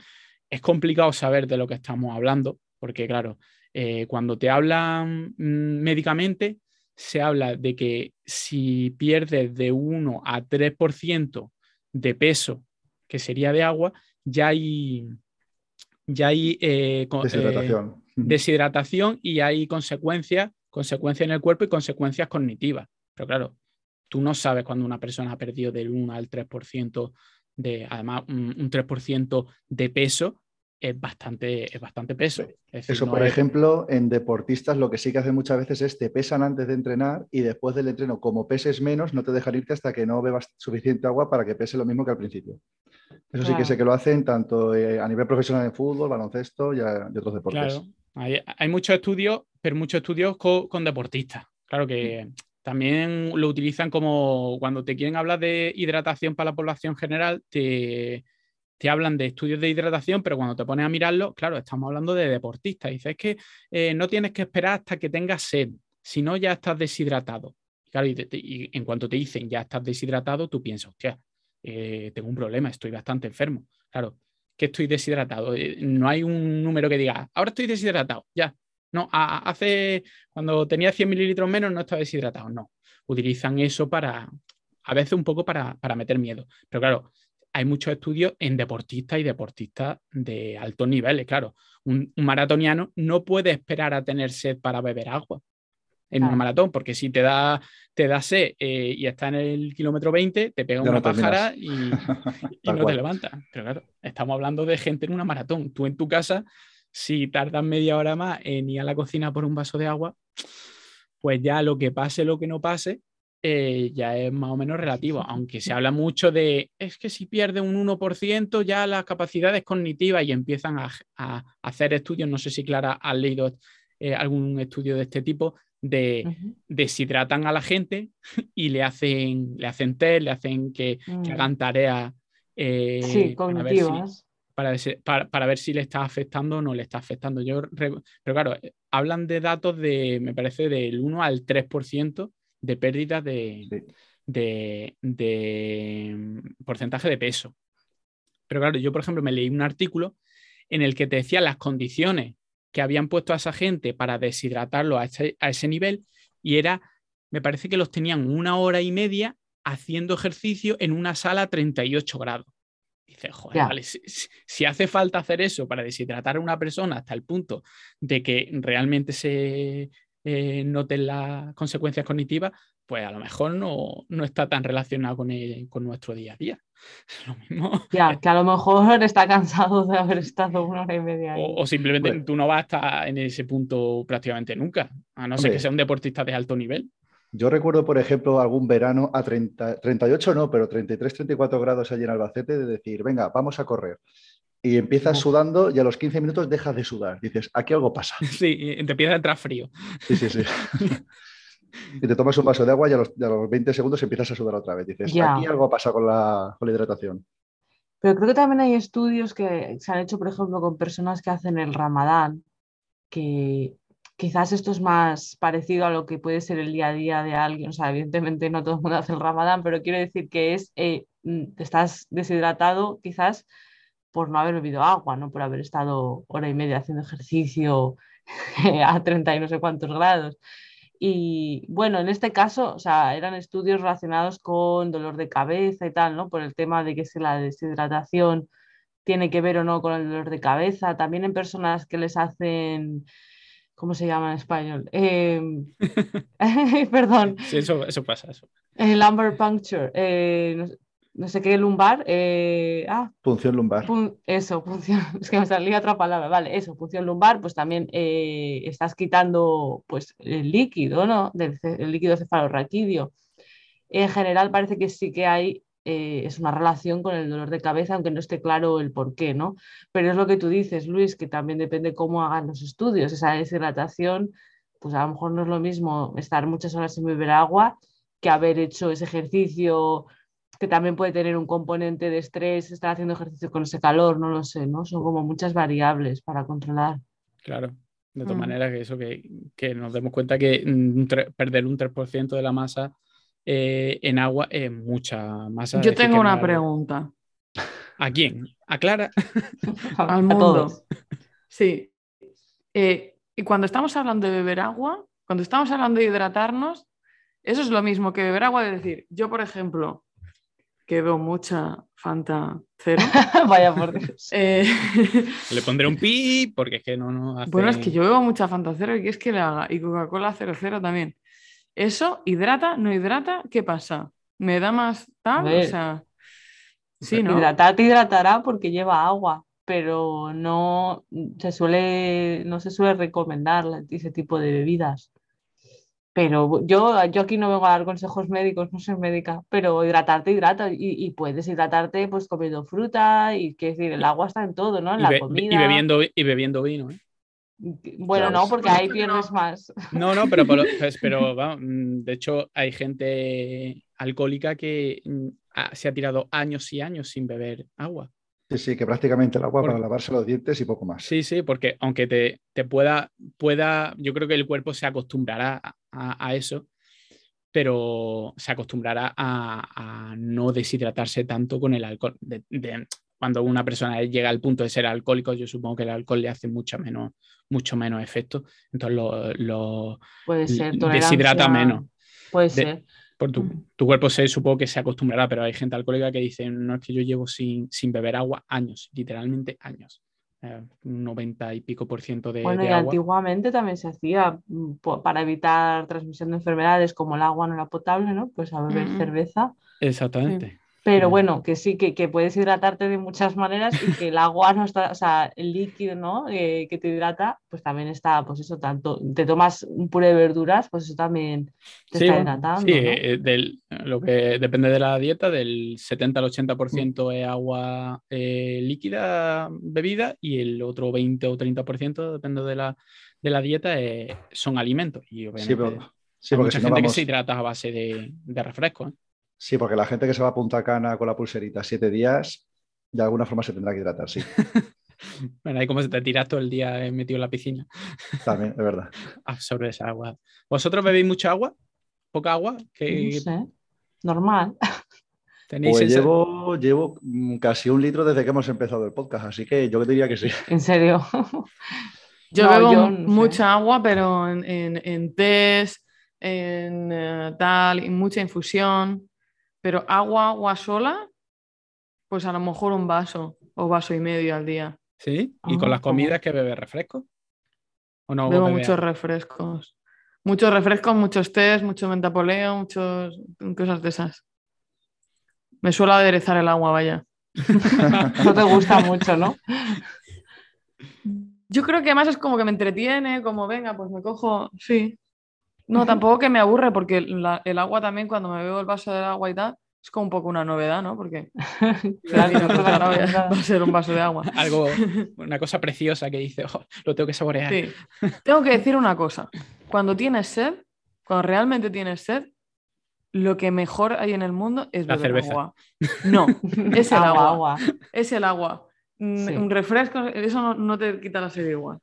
S1: es complicado saber de lo que estamos hablando, porque claro, eh, cuando te hablan mm, médicamente, se habla de que si pierdes de 1 a 3% de peso, que sería de agua, ya hay, ya hay eh,
S2: deshidratación.
S1: Eh, deshidratación y hay consecuencias, consecuencias en el cuerpo y consecuencias cognitivas. Pero claro, tú no sabes cuando una persona ha perdido del 1 al 3% de, además, un, un 3% de peso, es bastante, es bastante peso.
S2: Eso, por ejemplo, en deportistas lo que sí que hacen muchas veces es te pesan antes de entrenar y después del entreno, como peses menos, no te dejan irte hasta que no bebas suficiente agua para que pese lo mismo que al principio. Eso sí que sé que lo hacen tanto eh, a nivel profesional en fútbol, baloncesto y, otros deportes.
S1: Claro, hay, muchos estudios, pero muchos estudios con, deportistas. Claro que mm. también lo utilizan como cuando te quieren hablar de hidratación para la población general, te te hablan de estudios de hidratación, pero cuando te pones a mirarlo, claro, estamos hablando de deportistas. Dices que eh, no tienes que esperar hasta que tengas sed, si no ya estás deshidratado. Claro, y, en cuanto te dicen ya estás deshidratado, tú piensas, hostia, eh, tengo un problema, estoy bastante enfermo. Claro, que estoy deshidratado. Eh, no hay un número que diga, ahora estoy deshidratado, ya. No, hace, cuando tenía 100 mililitros menos no estaba deshidratado. No, utilizan eso para, a veces un poco para, para meter miedo. Pero claro, hay muchos estudios en deportistas y deportistas de altos niveles. Claro, un, maratoniano no puede esperar a tener sed para beber agua en un maratón, porque si te da, te da sed eh, y está en el kilómetro 20, te pega una pájara y, no te levantas. Pero claro, estamos hablando de gente en una maratón. Tú en tu casa, si tardas media hora más en ir a la cocina por un vaso de agua, pues ya lo que pase, lo que no pase, eh, ya es más o menos relativo, aunque se habla mucho de, es que si pierde un 1% ya las capacidades cognitivas y empiezan a, hacer estudios, no sé si Clara ha leído eh, algún estudio de este tipo, de deshidratan a la gente y le hacen, le hacen test, le hacen que, mm. hagan tareas
S3: eh, cognitivas.
S1: Para ver, si, para, ver si le está afectando o no le está afectando. Yo, pero claro, hablan de datos de, me parece, del 1 al 3% de pérdida de, de, mm, porcentaje de peso. Pero claro, yo por ejemplo me leí un artículo en el que te decía las condiciones que habían puesto a esa gente para deshidratarlo a ese, a ese nivel y era, me parece que los tenían una hora y media haciendo ejercicio en una sala a 38 grados. Dice, joder, vale, si, hace falta hacer eso para deshidratar a una persona hasta el punto de que realmente se, eh, noten las consecuencias cognitivas, pues a lo mejor no, está tan relacionado con, con nuestro día a día.
S3: Lo mismo. Ya, que a lo mejor está cansado de haber estado una hora y media.
S1: Ahí. O, simplemente tú no vas a estar en ese punto prácticamente nunca, a no ser que sea un deportista de alto nivel.
S2: Yo recuerdo, por ejemplo, algún verano a 30, 38 no, pero 33, 34 grados allí en Albacete de decir, venga, vamos a correr. Y empiezas sudando y a los 15 minutos dejas de sudar. Dices, aquí algo pasa.
S1: Sí, te empieza a entrar frío.
S2: Sí, sí, sí. y te tomas un vaso de agua y a los, 20 segundos empiezas a sudar otra vez. Dices, aquí algo pasa con la, con la hidratación.
S3: Pero creo que también hay estudios que se han hecho, por ejemplo, con personas que hacen el ramadán, que quizás esto es más parecido a lo que puede ser el día a día de alguien. O sea, evidentemente no todo el mundo hace el ramadán, pero quiero decir que es, eh, mm, estás deshidratado quizás por no haber bebido agua, ¿no? Por haber estado hora y media haciendo ejercicio a 30 y no sé cuántos grados. Y bueno, en este caso, o sea, eran estudios relacionados con dolor de cabeza y tal, ¿no? Por el tema de que si la deshidratación tiene que ver o no con el dolor de cabeza. También en personas que les hacen, ¿cómo se llama en español? Em, perdón.
S1: Sí, eso, eso pasa. Eso.
S3: El lumbar puncture. Eh, no sé qué lumbar. Eh, ah,
S2: punción lumbar.
S3: eso, punción, es que me salía otra palabra, vale, eso, punción lumbar, pues también eh, estás quitando pues, el líquido, ¿no? Del, el líquido cefalorraquídeo. En general parece que sí que hay, eh, es una relación con el dolor de cabeza, aunque no esté claro el por qué, ¿no? Pero es lo que tú dices, Luis, que también depende cómo hagan los estudios, esa deshidratación, pues a lo mejor no es lo mismo estar muchas horas sin beber agua que haber hecho ese ejercicio que también puede tener un componente de estrés, estar haciendo ejercicio con ese calor, no lo sé, ¿no? Son como muchas variables para controlar.
S1: Claro, de todas mm. maneras que eso, que, nos demos cuenta que perder un 3% de la masa eh, en agua es mucha masa.
S4: Yo tengo una pregunta.
S1: ¿A quién? ¿A Clara?
S4: Al mundo. Sí. Eh, y cuando estamos hablando de beber agua, cuando estamos hablando de hidratarnos, eso es lo mismo que beber agua, de decir, yo por ejemplo, que veo mucha Fanta cero.
S3: Vaya por Dios.
S1: Eh, Le pondré un pi porque es que no, no
S4: Bueno, es que yo bebo mucha Fanta cero y que es que le haga. Y Coca-Cola cero cero también. ¿Eso hidrata? ¿No hidrata? ¿Qué pasa? ¿Me da más tal? O sea.
S3: Sí, ¿no? Hidratar te hidratará porque lleva agua, pero no se suele, no se suele recomendar ese tipo de bebidas. Pero yo, yo aquí no vengo a dar consejos médicos, no soy médica, pero hidratarte, hidrata y, puedes hidratarte pues comiendo fruta y que decir, el agua está en todo, ¿no? En la comida.
S1: Y bebiendo, y bebiendo vino, ¿eh?
S3: Bueno, no, porque ahí pierdes más.
S1: No, no, pero, pues, pero, mm, de hecho hay gente alcohólica que mm, se ha tirado años y años sin beber agua.
S2: Sí, sí, que prácticamente el agua para lavarse los dientes y poco más.
S1: Sí, sí, porque aunque te, te pueda, pueda, yo creo que el cuerpo se acostumbrará a, eso, pero se acostumbrará a, no deshidratarse tanto con el alcohol. cuando una persona llega al punto de ser alcohólico, yo supongo que el alcohol le hace mucho menos, mucho menos efecto, entonces lo,
S3: Puede ser,
S1: deshidrata menos.
S3: Puede ser.
S1: Por tu, cuerpo se supongo que se acostumbrará, pero hay gente alcohólica que dice, no es que yo llevo sin, sin beber agua años, literalmente años. Eh, un 90 y pico por ciento de,
S3: bueno, y antiguamente también se hacía mm, para evitar transmisión de enfermedades como el agua no era potable, ¿no? Pues a beber cerveza.
S1: Exactamente.
S3: Pero bueno, que sí, que, que, puedes hidratarte de muchas maneras y que el agua no está, o sea, el líquido, ¿no? Eh, que te hidrata, pues también está, pues eso, tanto, te tomas un puré de verduras, pues eso también te está hidratando.
S1: Sí, eh, del, lo que depende de la dieta, del 70 al 80% es agua eh, líquida bebida y el otro 20 o 30%, depende de la, de la dieta, son alimentos. Y obviamente sí, hay mucha gente que se hidrata a base de, de refresco.
S2: Sí, porque la gente que se va a Punta Cana con la pulserita siete días, de alguna forma se tendrá que hidratar, sí.
S1: bueno, ahí como se te tira todo el día metido en la piscina.
S2: También, es verdad.
S1: Absorbe esa agua. ¿Vosotros bebéis mucha agua? ¿Poca agua?
S3: Que... No sé. Normal.
S2: pues llevo, llevo casi un litro desde que hemos empezado el podcast, así que yo diría que sí.
S3: ¿En serio?
S4: yo bebo mucha agua, pero en, en, en test, en eh, tal, y mucha infusión. Pero agua, agua sola, pues a lo mejor un vaso o vaso y medio al día.
S1: ¿Sí? ¿Y con las comidas que bebe refresco?
S4: ¿O no Bebo muchos refrescos. Muchos refrescos, muchos tés, mucho mentapoleo, muchos cosas de esas. Me suelo aderezar el agua, vaya.
S3: no te gusta mucho, ¿no?
S4: Yo creo que además es como que me entretiene, como venga, pues me cojo, sí. No, tampoco que me aburre, porque el agua también, cuando me bebo el vaso de agua y tal, Es como un poco una novedad, ¿no? Porque va a ser un vaso de agua.
S1: Algo, una cosa preciosa que dice, oh, lo tengo que saborear. Sí.
S4: Tengo que decir una cosa. Cuando tienes sed, cuando realmente tienes sed, lo que mejor hay en el mundo es
S1: la cerveza.
S4: agua. No, es el agua. Es el agua. Un refresco, eso no, te quita la sed igual.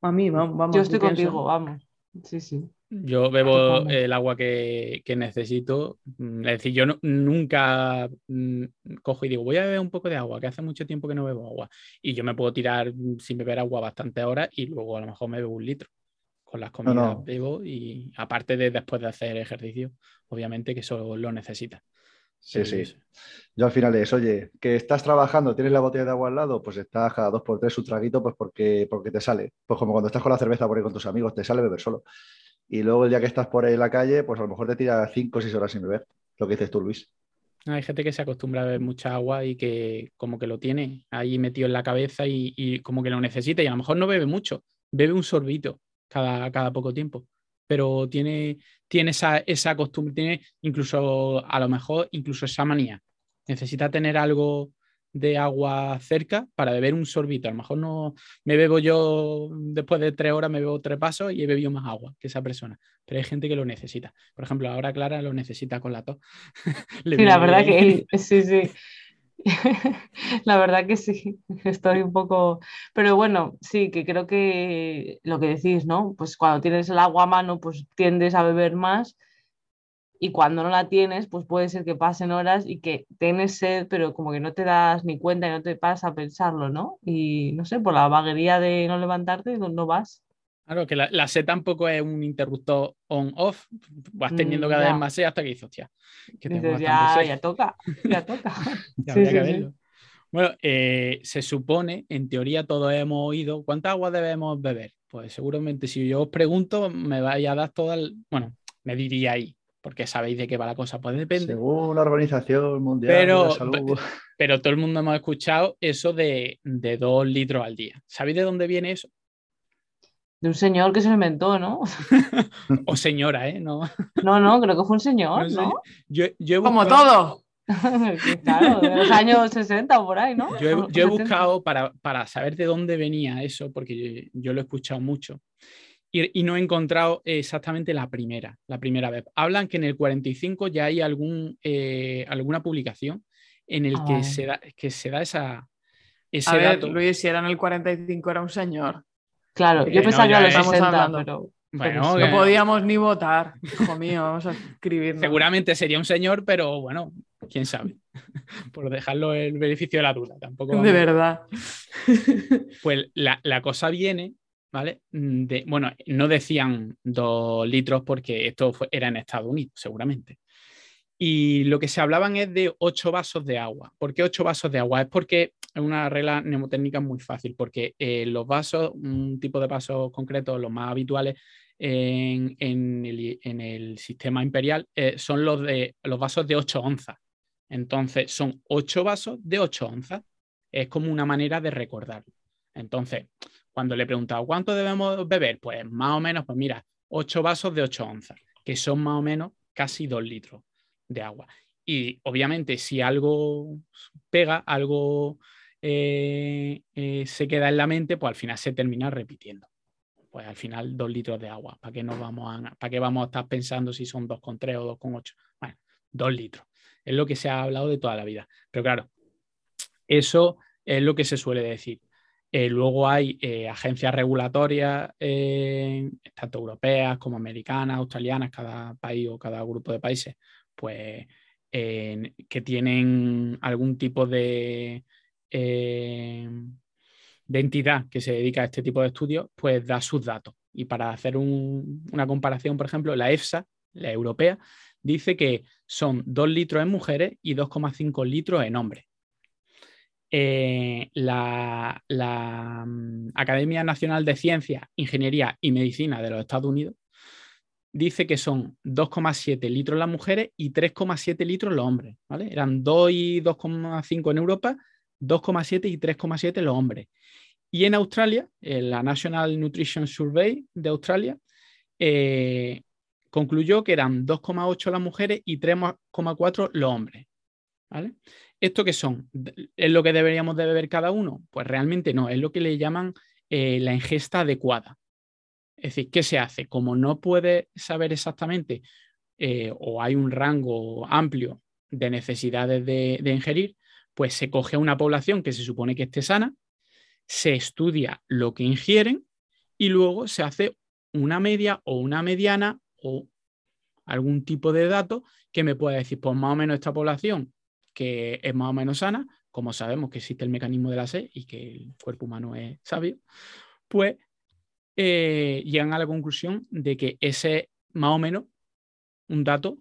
S4: A mí, vamos.
S3: Yo estoy contigo, vamos. Sí, sí.
S1: Yo bebo el agua que, necesito. Mm, es decir, yo nunca mm, cojo y digo, voy a beber un poco de agua, que hace mucho tiempo que no bebo agua. Y yo me puedo tirar mm, sin beber agua bastantes horas y luego a lo mejor me bebo un litro. Con las comidas bebo y aparte de después de hacer ejercicio, obviamente que eso lo necesita.
S2: Sí, sí. Yo al final es, oye, que estás trabajando, tienes la botella de agua al lado, pues estás cada dos por tres su traguito, pues porque, porque te sale. Pues como cuando estás con la cerveza por ahí con tus amigos, te sale beber solo. Y luego el día que estás por ahí en la calle, pues a lo mejor te tira cinco o seis horas sin beber. Lo que dices tú, Luis.
S1: Hay gente que se acostumbra a beber mucha agua y que como que lo tiene ahí metido en la cabeza y, como que lo necesita y a lo mejor no bebe mucho, bebe un sorbito cada, cada poco tiempo, pero tiene, tiene esa, esa costumbre, tiene incluso a lo mejor incluso esa manía. Necesita tener algo de agua cerca para beber un sorbito. A lo mejor no me bebo yo después de tres horas, me bebo tres pasos y he bebido más agua que esa persona. Pero hay gente que lo necesita. Por ejemplo, ahora Clara lo necesita con la tos.
S3: sí, la verdad que sí, sí. la verdad que sí, estoy un poco, pero bueno, sí, que creo que lo que decís, ¿no? Pues cuando tienes el agua a mano, pues tiendes a beber más y cuando no la tienes, pues puede ser que pasen horas y que tienes sed, pero como que no te das ni cuenta y no te pasa a pensarlo, ¿no? Y no sé, por la vaguería de no levantarte, no vas.
S1: Claro, que la, sed tampoco es un interruptor on-off, vas teniendo mm, cada vez más sed hasta que dices, hostia,
S3: que dices, ya, ya toca, ya toca.
S1: Bueno, eh, se supone, en teoría todos hemos oído, ¿cuánta agua debemos beber? Pues seguramente si yo os pregunto, me vaya a dar toda, el... bueno, me diría ahí, porque sabéis de qué va la cosa, pues depende.
S2: Según la Organización Mundial pero, de la Salud.
S1: Pero todo el mundo hemos escuchado eso de, de dos litros al día. ¿Sabéis de dónde viene eso?
S3: De un señor que se lo inventó, ¿no?
S1: o señora, ¿eh? No,
S3: no, no creo que fue un señor, ¿no?
S1: Yo,
S4: Como todo.
S3: claro, de los años 60 o por ahí, ¿no?
S1: Yo he, buscado para, para, saber de dónde venía eso, porque yo lo he escuchado mucho y, no he encontrado exactamente la primera, la primera vez. Hablan que en el 45 ya hay algún, eh, alguna publicación en el que, ah. se da, que se da esa, ese
S4: a ver, Luis, si era en el 45 era un señor.
S3: Claro, yo pensaba que a los 60, pero...
S4: Bueno, no podíamos ni votar, hijo mío, vamos a escribir.
S1: Seguramente sería un señor, pero bueno, quién sabe. Por dejarlo el beneficio de la duda, tampoco.
S4: De verdad.
S1: Pues la, la, cosa viene ¿vale? Mm, bueno, no decían dos litros porque esto era en Estados Unidos, seguramente. Y lo que se hablaban es de ocho vasos de agua. ¿Por qué ocho vasos de agua? Es porque una regla mnemotécnica muy fácil, porque eh, los vasos, un tipo de vasos concretos, los más habituales en, el, sistema imperial, eh, son los, de, los vasos de 8 onzas. Entonces, son ocho vasos de 8 onzas. Es como una manera de recordarlo. Entonces, cuando le he preguntado cuánto debemos beber, pues más o menos, pues mira, 8 vasos de 8 onzas, que son más o menos casi 2 litros de agua. Y obviamente si algo pega, algo eh, eh, se queda en la mente, pues al final se termina repitiendo. Pues al final 2 litros de agua. ¿Para qué, vamos a, ¿Para vamos a estar pensando si son 2,3 o 2,8? Bueno, 2 litros. Es lo que se ha hablado de toda la vida. Pero claro, eso es lo que se suele decir. Eh, luego hay agencias regulatorias, tanto europeas como americanas, australianas, cada país o cada grupo de países, pues que tienen algún tipo de, de entidad que se dedica a este tipo de estudios, pues da sus datos. Y para hacer una comparación, por ejemplo, la EFSA, la europea, dice que son 2 litros en mujeres y 2,5 litros en hombres. Eh, la, mm, Academia Nacional de Ciencia, Ingeniería y Medicina de los Estados Unidos dice que son 2,7 litros las mujeres y 3,7 litros los hombres. ¿vale? Eran 2 y 2,5 en Europa, 2,7 y 3,7 los hombres. Y en Australia, en la National Nutrition Survey de Australia, eh, concluyó que eran 2,8 las mujeres y 3,4 los hombres. ¿Vale? ¿Esto qué son? ¿Es lo que deberíamos de beber cada uno? Pues realmente no, es lo que le llaman eh, la ingesta adecuada. Es decir, ¿qué se hace? Como no puede saber exactamente eh, o hay un rango amplio de necesidades de, de ingerir, pues se coge a una población que se supone que esté sana, se estudia lo que ingieren y luego se hace una media o una mediana o algún tipo de dato que me pueda decir, pues más o menos esta población que es más o menos sana, como sabemos que existe el mecanismo de la sed y que el cuerpo humano es sabio, pues eh, llegan a la conclusión de que ese es más o menos un dato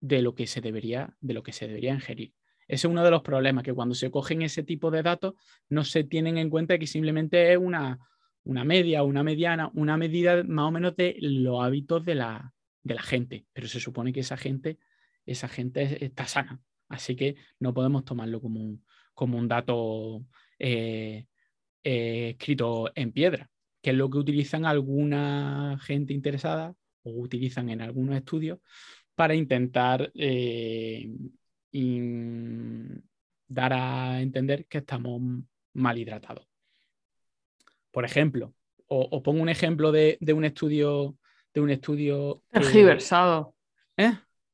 S1: de lo que se debería, de lo que se debería ingerir. Ese es uno de los problemas, que cuando se cogen ese tipo de datos no se tienen en cuenta que simplemente es una, una media, una mediana, una medida más o menos de los hábitos de la, de la gente, pero se supone que esa gente, esa gente está sana, así que no podemos tomarlo como un, como un dato eh, eh, escrito en piedra, que es lo que utilizan alguna gente interesada o utilizan en algunos estudios para intentar eh, dar a entender que estamos mal hidratados. Por ejemplo, o, pongo un ejemplo de, un estudio. De un estudio.
S4: Tergiversado. ¿Eh?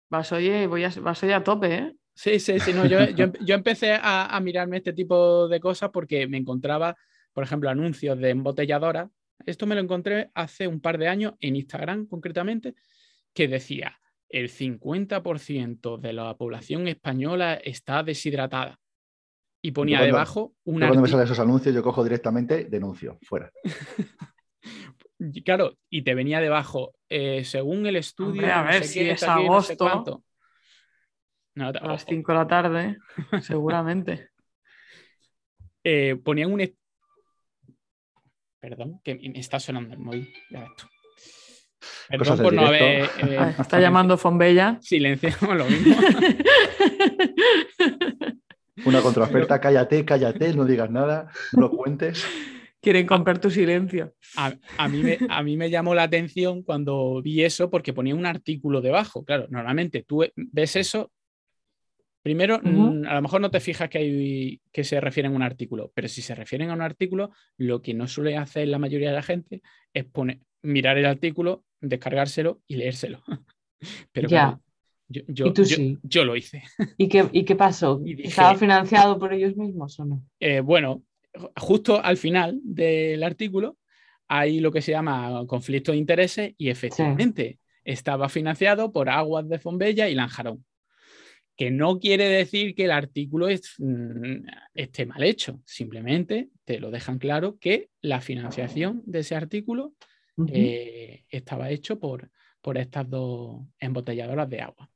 S4: Vas, oye, voy a, vas a tope, ¿eh?
S1: Sí, sí, sí. No, yo, yo, empecé a, mirarme este tipo de cosas porque me encontraba, por ejemplo, anuncios de embotelladoras. Esto me lo encontré hace un par de años en Instagram, concretamente, que decía: el 50% de la población española está deshidratada y ponía debajo
S2: una. Cuando me salen esos anuncios, yo cojo directamente, denuncio, fuera.
S1: claro, y te venía debajo, eh, según el estudio.
S4: a ver si es agosto. a las 5 de la tarde, seguramente.
S1: Eh, ponían un. Perdón, que me está sonando el móvil.
S2: Perdón por no haber.
S4: Eh, está llamando Fonbella.
S1: Silenciamos lo mismo.
S2: Una contraoferta, cállate, cállate, no digas nada, no cuentes.
S4: Quieren comprar tu silencio.
S1: A, mí me, a, mí me, llamó la atención cuando vi eso porque ponía un artículo debajo. Claro, normalmente tú ves eso. Primero, a lo mejor no te fijas que, hay, que se refieren a un artículo, pero si se refieren a un artículo, lo que no suele hacer la mayoría de la gente es poner, mirar el artículo, descargárselo y leérselo. Pero yo, yo, lo hice.
S3: ¿Y qué, y qué pasó? ¿Estaba financiado por ellos mismos o no?
S1: Eh, bueno, justo al final del artículo hay lo que se llama conflicto de intereses y efectivamente estaba financiado por Aguas de Fombella y Lanjarón. Que no quiere decir que el artículo mm, esté mal hecho, simplemente te lo dejan claro que la financiación de ese artículo eh, estaba hecho por, por estas dos embotelladoras de agua.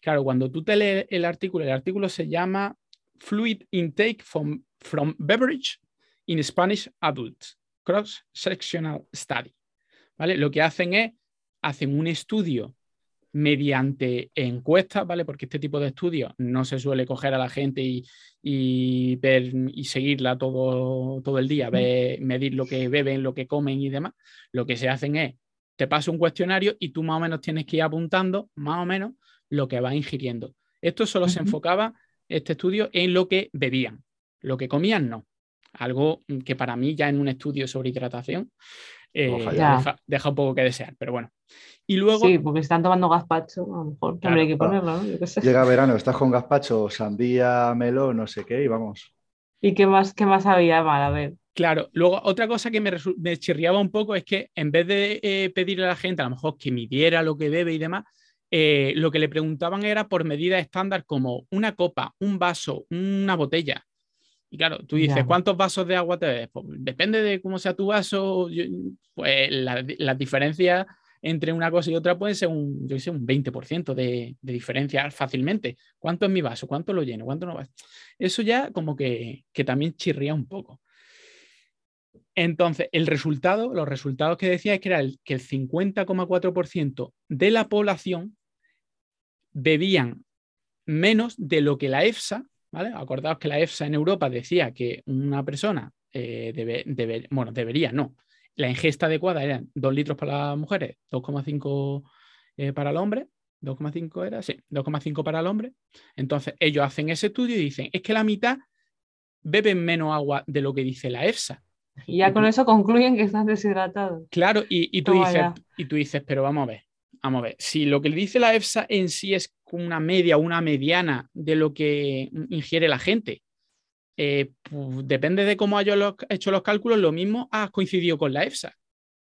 S1: Claro, cuando tú te lees el artículo, el artículo se llama Fluid Intake from, from Beverage in Spanish Adults, Cross-Sectional Study. ¿Vale? Lo que hacen es, hacen un estudio mediante encuestas, ¿vale? Porque este tipo de estudios no se suele coger a la gente y, ver y seguirla todo, todo el día, medir lo que beben, lo que comen y demás. Lo que se hacen es, te pasa un cuestionario y tú más o menos tienes que ir apuntando, más o menos, lo que va ingiriendo. Esto solo se enfocaba, este estudio, en lo que bebían. Lo que comían, no. Algo que para mí ya en un estudio sobre hidratación eh, deja, un poco que desear, pero bueno. Y luego...
S3: Sí, porque están tomando gazpacho, a lo mejor hay que ponerlo,
S2: Llega verano, estás con gazpacho, sandía, melón, no sé qué, y vamos.
S3: ¿Y qué más, qué más había mal? A ver.
S1: Claro, luego otra cosa que me, me chirriaba un poco es que en vez de eh, pedirle a la gente a lo mejor que midiera lo que bebe y demás, eh, lo que le preguntaban era por medidas estándar como una copa, un vaso, una botella. Y claro, tú dices, ¿cuántos vasos de agua te bebes? Pues depende de cómo sea tu vaso, pues las diferencias entre una cosa y otra pueden ser un, yo sé, un 20% de, de, diferencia fácilmente. ¿Cuánto es mi vaso? ¿Cuánto lo lleno? ¿Cuánto no va? Eso ya como que, que también chirría un poco. Entonces, el resultado, los resultados que decía es que era el, que el 50,4% de la población bebían menos de lo que la EFSA, ¿vale? Acordaos que la EFSA en Europa decía que una persona eh, debe, bueno, debería, no. La ingesta adecuada eran 2 litros para las mujeres, 2,5 eh, para el hombre. 2,5 era, sí, 2,5 para el hombre. Entonces, ellos hacen ese estudio y dicen, es que la mitad beben menos agua de lo que dice la EFSA.
S3: Y ya con eso concluyen que están deshidratados.
S1: Claro, y, tú dices, y tú dices, pero vamos a ver, vamos a ver, si lo que dice la EFSA en sí es una media una mediana de lo que ingiere la gente, eh, pues depende de cómo haya hecho los cálculos, lo mismo has coincidido con la EFSA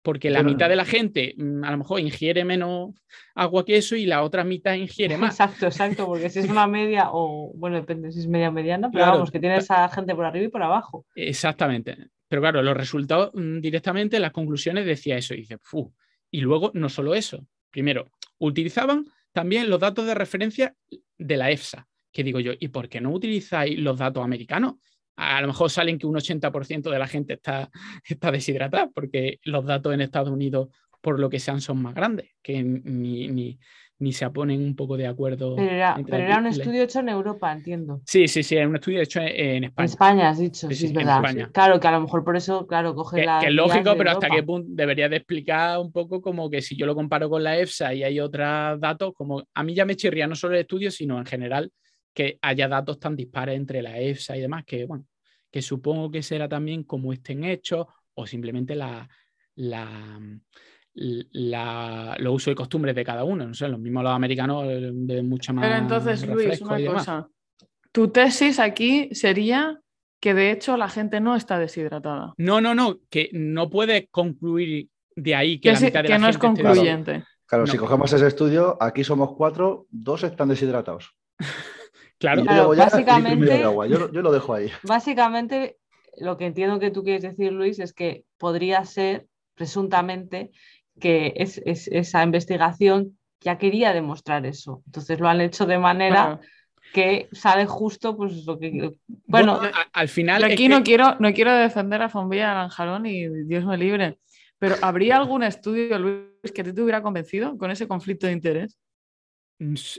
S1: porque la mitad de la gente mm, a lo mejor ingiere menos agua que eso y la otra mitad ingiere más.
S3: Exacto, exacto, porque si es una media, o bueno, depende si es media mediana, pero vamos, que tiene esa gente por arriba y por abajo.
S1: Exactamente. Pero claro, los resultados mm, directamente, las conclusiones decía eso, y dice, Fu. Y luego, no solo eso, primero, utilizaban también los datos de referencia de la EFSA, que digo yo, ¿y por qué no utilizáis los datos americanos? a lo mejor salen que un 80% de la gente está, está deshidratada, porque los datos en Estados Unidos, por lo que sean, son más grandes, que ni, ni, ni se ponen un poco de acuerdo.
S3: Pero era, un estudio hecho en Europa, entiendo.
S1: Sí, sí, sí, era un estudio hecho en, España.
S3: En España, has dicho, sí, es verdad. Claro, que a lo mejor por eso, claro, coge la.
S1: Que es lógico, pero hasta qué punto debería de explicar un poco como que si yo lo comparo con la EFSA y hay otros datos, como a mí ya me chirría no solo el estudio, sino en general que haya datos tan dispares entre la EFSA y demás, que bueno, que supongo que será también como estén hechos o simplemente la, la, la, los usos y costumbres de cada uno. No sé, los mismos los americanos eh, de mucha más.
S4: Pero entonces, Luis, una cosa. Tu tesis aquí sería que de hecho la gente no está deshidratada.
S1: No, no, no, que no puede concluir de ahí que, la mitad de
S4: que no es concluyente.
S2: Claro, si cogemos ese estudio, aquí somos cuatro, dos están deshidratados.
S1: claro,
S3: básicamente,
S2: Yo, yo, lo dejo ahí.
S3: Básicamente, lo que entiendo que tú quieres decir, Luis, es que podría ser, presuntamente, que es, esa investigación ya quería demostrar eso. Entonces lo han hecho de manera que sale justo pues lo que bueno,
S1: al final
S4: aquí no quiero no quiero defender a Fombilla Aranjalón y Dios me libre pero habría algún estudio Luis que te hubiera convencido con ese conflicto de interés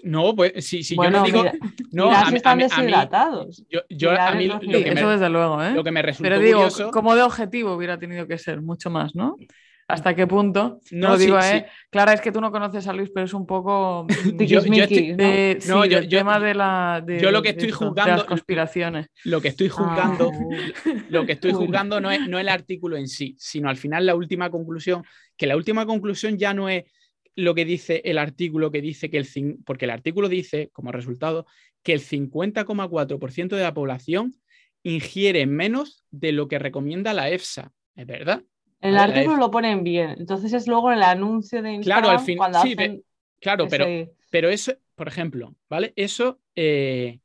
S1: no, pues si, si yo no digo. no,
S3: a, están deshidratados.
S1: yo, a mí lo, que
S4: Eso desde luego, ¿eh?
S1: Lo que me resultó
S4: Pero digo, como de objetivo hubiera tenido que ser mucho más, ¿no? hasta qué punto. No, lo digo, ¿eh? Clara, es que tú no conoces a Luis, pero es un poco.
S1: yo, de,
S4: no, yo, tema de la.
S1: yo lo que estoy juzgando.
S4: las conspiraciones.
S1: Lo que estoy juzgando. Ah. Lo que estoy juzgando no es, no el artículo en sí, sino al final la última conclusión. Que la última conclusión ya no es lo que dice el artículo que dice que el. Porque el artículo dice, como resultado, que el 50,4% de la población ingiere menos de lo que recomienda la EFSA. ¿Es verdad?
S3: El artículo lo ponen bien, entonces es luego el anuncio de
S1: Instagram claro, al fin, sí, claro, pero, pero eso, por ejemplo, ¿vale? Eso, eh,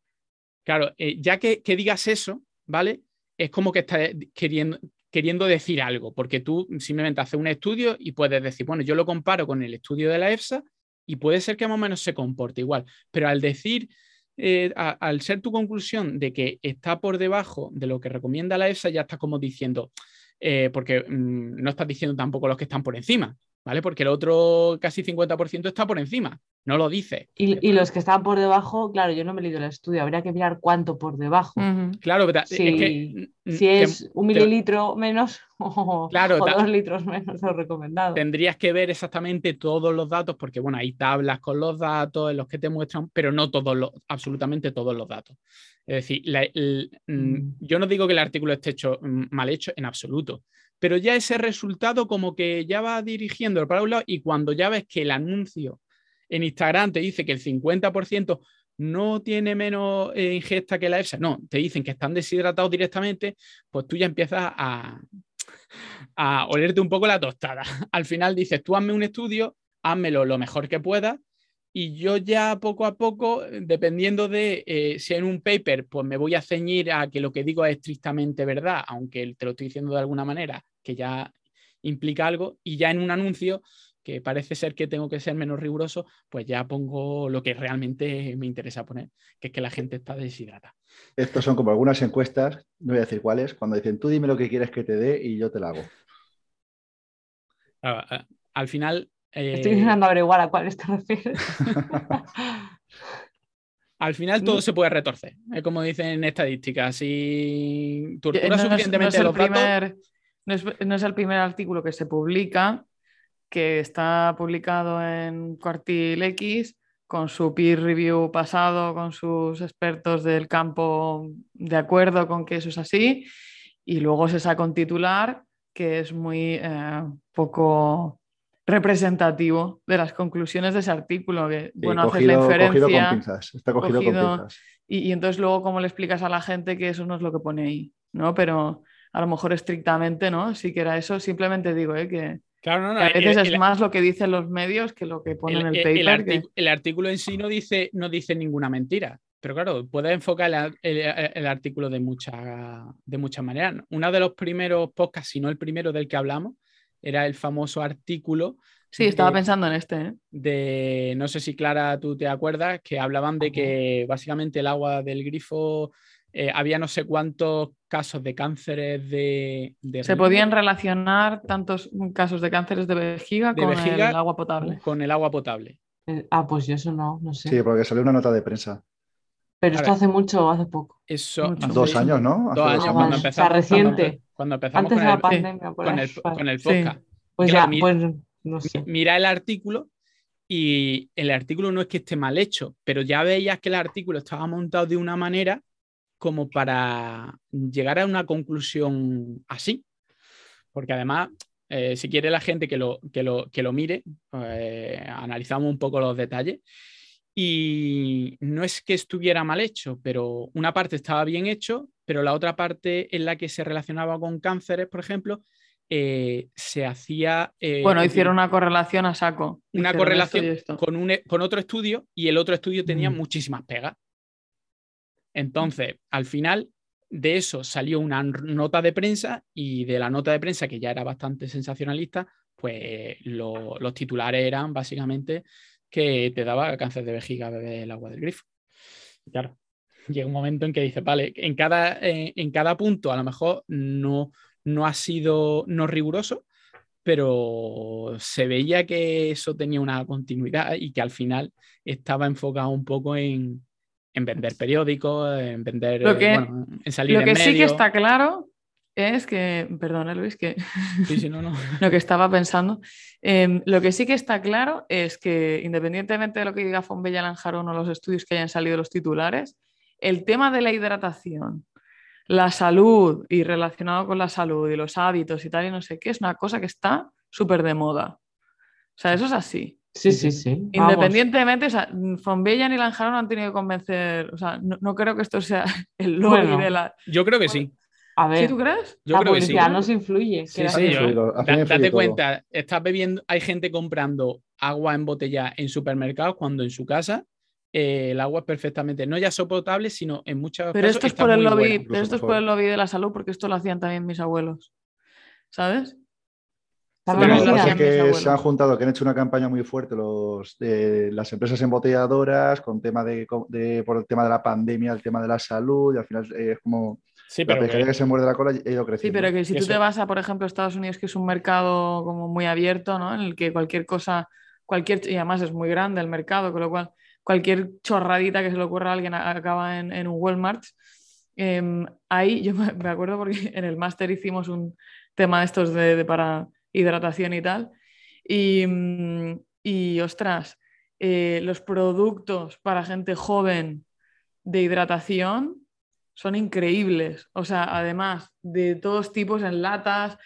S1: claro, eh, ya que, digas eso, ¿vale? Es como que estás queriendo, queriendo decir algo, porque tú simplemente haces un estudio y puedes decir, bueno, yo lo comparo con el estudio de la EFSA y puede ser que más o menos se comporte igual, pero al decir, eh, al ser tu conclusión de que está por debajo de lo que recomienda la EFSA, ya estás como diciendo, eh, porque mm, no estás diciendo tampoco los que están por encima, ¿vale? Porque el otro casi 50% está por encima, no lo dice.
S3: Y, los que están por debajo, claro, yo no me he leído el estudio, habría que mirar cuánto por debajo.
S1: Claro,
S3: pero si, es que, si es un mililitro menos o, dos litros menos lo recomendado.
S1: Tendrías que ver exactamente todos los datos, porque bueno, hay tablas con los datos en los que te muestran, pero no todos los, absolutamente todos los datos. Es decir, mm, mm. yo no digo que el artículo esté hecho mm, mal hecho en absoluto, pero ya ese resultado como que ya va dirigiendo para un lado y cuando ya ves que el anuncio en Instagram te dice que el 50% no tiene menos eh, ingesta que la EFSA, no, te dicen que están deshidratados directamente, pues tú ya empiezas a, a olerte un poco la tostada. Al final dices, tú hazme un estudio, házmelo lo mejor que puedas y yo ya poco a poco, dependiendo de eh, si en un paper, pues me voy a ceñir a que lo que digo es estrictamente verdad, aunque te lo estoy diciendo de alguna manera, que ya implica algo, y ya en un anuncio, que parece ser que tengo que ser menos riguroso, pues ya pongo lo que realmente me interesa poner, que es que la gente está deshidratada.
S2: Estos son como algunas encuestas, no voy a decir cuáles, cuando dicen tú dime lo que quieres que te dé y yo te la hago.
S1: al final,
S3: Estoy intentando averiguar a cuáles te refieres.
S1: Al final todo se puede retorcer. Es como dicen en estadísticas. Si tortura suficientemente
S4: no es, el primer, no, es, el primer artículo que se publica que está publicado en Cuartil X con su peer review pasado, con sus expertos del campo de acuerdo con que eso es así, y luego se saca un titular que es muy eh, poco representativo de las conclusiones de ese artículo, que bueno, haces la inferencia.
S2: está cogido, con pinzas.
S4: Y, y, entonces luego cómo le explicas a la gente que eso no es lo que pone ahí, ¿no? Pero a lo mejor estrictamente, ¿no? Sí que era eso, simplemente digo, ¿eh? que,
S1: Claro, no,
S4: a veces es más lo que dicen los medios que lo que ponen en el, paper.
S1: El, artículo en sí no dice, no dice ninguna mentira, pero claro, puedes enfocar el, artículo de, mucha, de muchas maneras. Uno de los primeros podcasts, si no el primero del que hablamos, era el famoso artículo.
S4: Sí, estaba pensando en este. ¿eh?
S1: De, no sé si Clara, tú te acuerdas, que hablaban de que básicamente el agua del grifo eh, había no sé cuántos casos de cánceres de...
S4: Se podían relacionar tantos casos de cánceres de vejiga, con el agua potable.
S1: Con el agua potable.
S3: Eh, ah, pues yo eso no, no sé.
S2: Sí, porque salió una nota de prensa.
S3: Pero esto hace mucho o hace poco.
S1: Eso,
S2: dos años, ¿no?
S1: dos años, cuando empezamos.
S3: O sea, reciente.
S1: Cuando, empezamos
S3: Antes
S1: con,
S3: de la
S1: el,
S3: pandemia,
S1: con, el, con el podcast.
S3: Pues ya, pues no sé.
S1: Mira el artículo y el artículo no es que esté mal hecho, pero ya veías que el artículo estaba montado de una manera como para llegar a una conclusión así. Porque además, eh, si quiere la gente que lo, que lo, que lo mire, eh, analizamos un poco los detalles. Y no es que estuviera mal hecho, pero una parte estaba bien hecho, pero la otra parte en la que se relacionaba con cánceres, por ejemplo, eh, se hacía...
S4: bueno, hicieron una correlación a saco.
S1: Una correlación con, un, con otro estudio y el otro estudio tenía mm. muchísimas pegas. Entonces, al final de eso salió una nota de prensa y de la nota de prensa, que ya era bastante sensacionalista, pues los titulares eran básicamente que te daba cáncer de vejiga beber el agua del grifo. Claro, llega un momento en que dices, vale, en cada, eh, en cada punto a lo mejor no, no ha sido no riguroso, pero se veía que eso tenía una continuidad y que al final estaba enfocado un poco en, en vender periódicos, en vender,
S4: lo que,
S1: eh, bueno, en salir
S4: Lo que
S1: sí
S4: que está claro es que, perdona Luis, que
S1: sí, sí, no, no.
S4: lo que estaba pensando, em, lo que sí que está claro es que independientemente de lo que diga Fonbella Lanjarón o los estudios que hayan salido los titulares, el tema de la hidratación, la salud y relacionado con la salud y los hábitos y tal y no sé qué, es una cosa que está súper de moda. O sea, eso es así.
S3: Sí, sí, sí.
S4: Independientemente, o sea, Fonbella ni Lanjaro no han tenido que convencer, o sea, no, creo que esto sea el lobby de la...
S1: Yo creo que sí.
S3: A ver,
S4: ¿Sí tú crees?
S1: Yo creo que sí.
S3: nos influye.
S1: Sí, sí, yo, date cuenta, estás bebiendo, hay gente comprando agua en botella en supermercados cuando en su casa eh, el agua es perfectamente, no ya potable, sino en muchas
S4: Pero esto es por el lobby, esto es por el lobby de la salud, porque esto lo hacían también mis abuelos. ¿Sabes?
S2: Que se han juntado, que han hecho una campaña muy fuerte los, las empresas embotelladoras con tema de, por el tema de la pandemia, el tema de la salud, y al final es como
S1: sí, pero
S2: la que... se muerde la cola ha ido creciendo.
S4: Sí, pero que si tú te vas a, por ejemplo, Estados Unidos, que es un mercado como muy abierto, ¿no? En el que cualquier cosa, cualquier, y además es muy grande el mercado, con lo cual cualquier chorradita que se le ocurra a alguien acaba en, en un Walmart. Em, ahí yo me acuerdo porque en el máster hicimos un tema de estos de para hidratación y tal. Y, mm, y ostras, eh, los productos para gente joven de hidratación son increíbles. O sea, además de todos tipos en latas,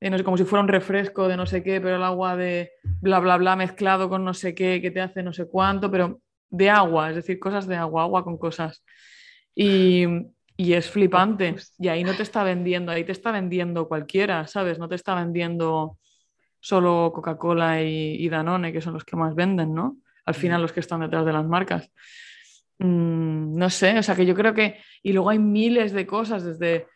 S4: no sé, como si fuera un refresco de no sé qué, pero el agua de bla, bla, bla mezclado con no sé qué, que te hace no sé cuánto, pero de agua, es decir, cosas de agua, agua con cosas. Y, y es flipante. Y ahí no te está vendiendo, ahí te está vendiendo cualquiera, ¿sabes? No te está vendiendo solo Coca-Cola y, Danone, que son los que más venden, ¿no? Al final los que están detrás de las marcas. Mm, no sé, o sea que yo creo que... Y luego hay miles de cosas, desde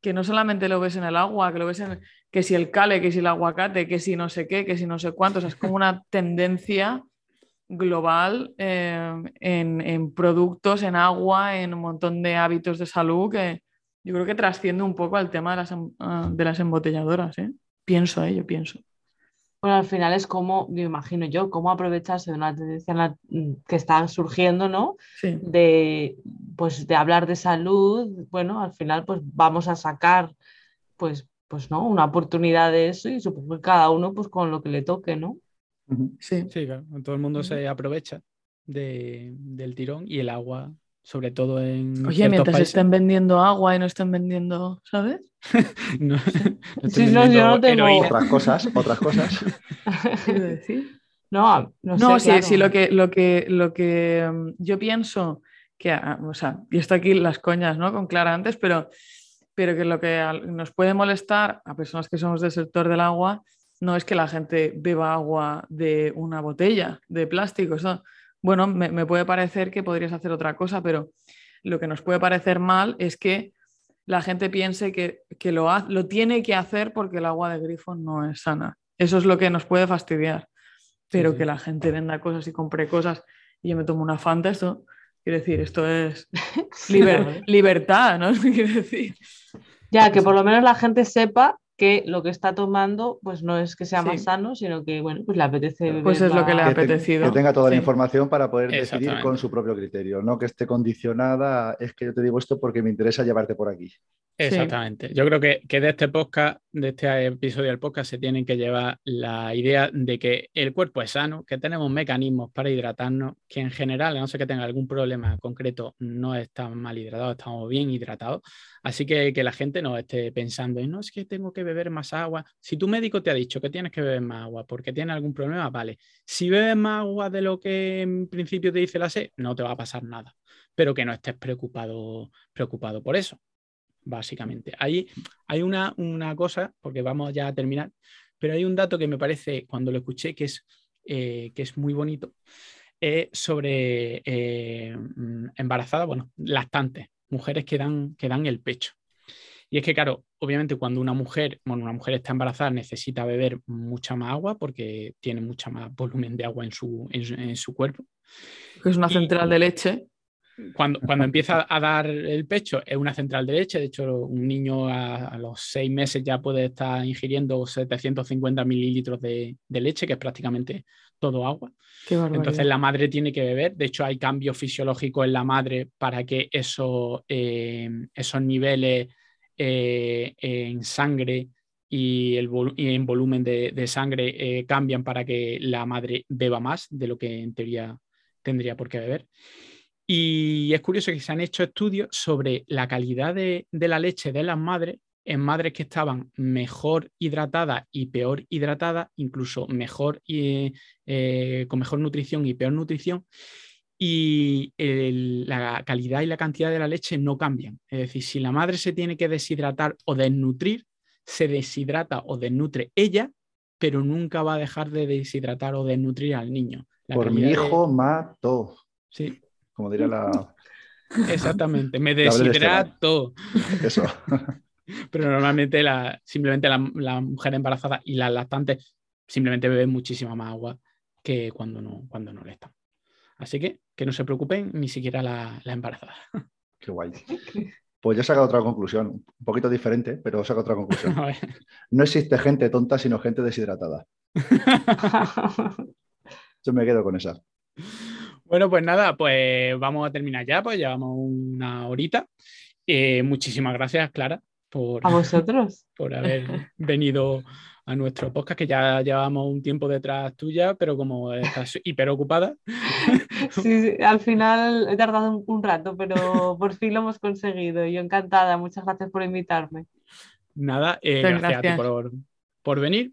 S4: que no solamente lo ves en el agua, que lo ves en que si el cale, que si el aguacate, que si no sé qué, que si no sé cuántos, es como una tendencia global em, en, productos, en agua, en un montón de hábitos de salud que yo creo que trasciende un poco al tema de las, em, ah, de las embotelladoras. ¿eh? Pienso, ¿eh? yo pienso.
S3: Bueno, al final es como, me imagino yo, cómo aprovecharse de una tendencia mm, que está surgiendo, ¿no? De, pues, de hablar de salud. Bueno, al final, pues vamos a sacar, pues, pues no, una oportunidad de eso y supongo que cada uno pues con lo que le toque, ¿no?
S1: Sí, sí claro. Todo el mundo se aprovecha del tirón y el agua, sobre todo en.
S4: Oye, mientras estén vendiendo agua y no estén vendiendo, ¿sabes?
S2: no, sí, no, yo no tengo. Otras cosas, otras cosas.
S3: decir? No, no,
S4: no sí, sí, lo que, lo que, lo que mm, yo pienso que, ah, o sea, y está aquí las coñas, ¿no? Con Clara antes, pero pero que lo que nos puede molestar a personas que somos del sector del agua no es que la gente beba agua de una botella de plástico. Eso, bueno, me, puede parecer que podrías hacer otra cosa, pero lo que nos puede parecer mal es que la gente piense que, lo, lo tiene que hacer porque el agua de grifo no es sana. Eso es lo que nos puede fastidiar. Pero que la gente venda cosas y compre cosas y yo me tomo una Fanta, eso Quiero decir, esto es libertad, ¿no? Quiero decir.
S3: Ya, que por lo menos la gente sepa que lo que está tomando pues no es que sea más sano, sino que bueno, pues le apetece
S4: Pues es lo que le ha apetecido.
S2: Que, tenga toda la información para poder decidir con su propio criterio, no que esté condicionada, es que yo te digo esto porque me interesa llevarte por aquí.
S1: Exactamente. Yo creo que, de este podcast, de este episodio del podcast, se tienen que llevar la idea de que el cuerpo es sano, que tenemos mecanismos para hidratarnos, que en general, a no ser que tenga algún problema concreto, no estamos mal hidratados, estamos bien hidratados. Así que que la gente no esté pensando, no es que tengo que beber más agua. Si tu médico te ha dicho que tienes que beber más agua porque tienes algún problema, vale. Si bebes más agua de lo que en principio te dice la sed, no te va a pasar nada. Pero que no estés preocupado, preocupado por eso básicamente. Ahí hay una, cosa, porque vamos ya a terminar, pero hay un dato que me parece, cuando lo escuché, que es, eh, que es muy bonito, sobre eh, mm, embarazadas, bueno, lactantes, mujeres que dan, que dan el pecho. Y es que, claro, obviamente cuando una mujer, bueno, una mujer está embarazada necesita beber mucha más agua porque tiene mucha más volumen de agua en su, en, su cuerpo.
S4: Es una central de leche
S1: cuando, cuando empieza a dar el pecho es una central de leche, de hecho un niño a, los seis meses ya puede estar ingiriendo 750 mililitros de, leche, que es prácticamente todo agua. Entonces la madre tiene que beber, de hecho hay cambios fisiológicos en la madre para que eso, eh, esos niveles eh, en sangre y, el en volumen de, sangre eh, cambian para que la madre beba más de lo que en teoría tendría por qué beber. Y es curioso que se han hecho estudios sobre la calidad de, la leche de las madres en madres que estaban mejor hidratadas y peor hidratadas, incluso mejor y, eh, con mejor nutrición y peor nutrición. Y la calidad y la cantidad de la leche no cambian. Es decir, si la madre se tiene que deshidratar o desnutrir, se deshidrata o desnutre ella, pero nunca va a dejar de deshidratar o desnutrir al niño.
S2: Por mi hijo mato.
S1: Sí,
S2: como diría la...
S1: Exactamente, me deshidrato.
S2: Eso.
S1: Pero normalmente la, simplemente la, mujer embarazada y las lactantes simplemente beben muchísima más agua que cuando no, cuando no le están. Así que que no se preocupen ni siquiera la, embarazada.
S2: Qué guay. Pues yo he sacado otra conclusión, un poquito diferente, pero he sacado otra conclusión. No existe gente tonta, sino gente deshidratada. yo me quedo con esa.
S1: Bueno, pues nada, pues vamos a terminar ya, pues llevamos una horita. Eh, muchísimas gracias, Clara, por,
S3: a vosotros.
S1: por haber venido a nuestro podcast, que ya llevamos un tiempo detrás tuya, pero como estás hiper ocupada.
S3: Sí, al final he tardado un, rato, pero por fin lo hemos conseguido. Yo encantada, muchas gracias por invitarme.
S1: Nada, eh, gracias, a ti por, por venir.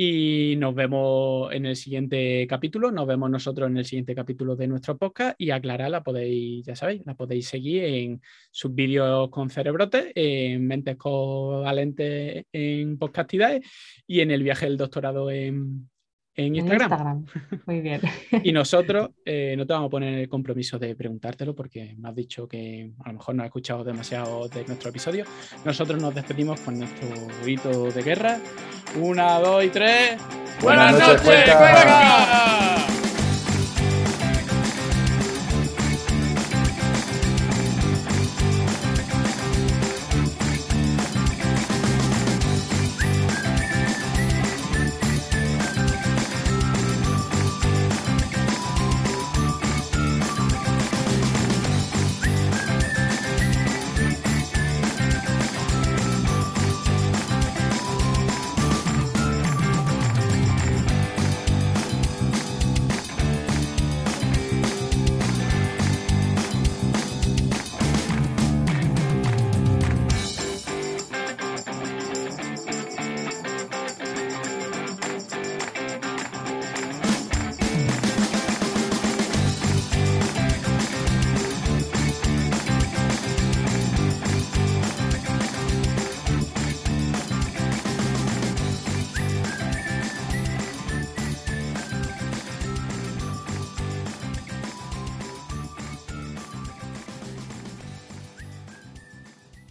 S1: Y nos vemos en el siguiente capítulo, nos vemos nosotros en el siguiente capítulo de nuestro podcast y a la podéis, ya sabéis, la podéis seguir en sus vídeos con cerebrotes, en Mentes Covalentes en Podcastidades y en el viaje del doctorado en, en Instagram.
S3: Muy bien.
S1: y nosotros eh, no te vamos a poner el compromiso de preguntártelo porque me has dicho que a lo mejor no has escuchado demasiado de nuestro episodio. Nosotros nos despedimos con nuestro grito de guerra. Una, dos y tres.
S2: Buenas, noches,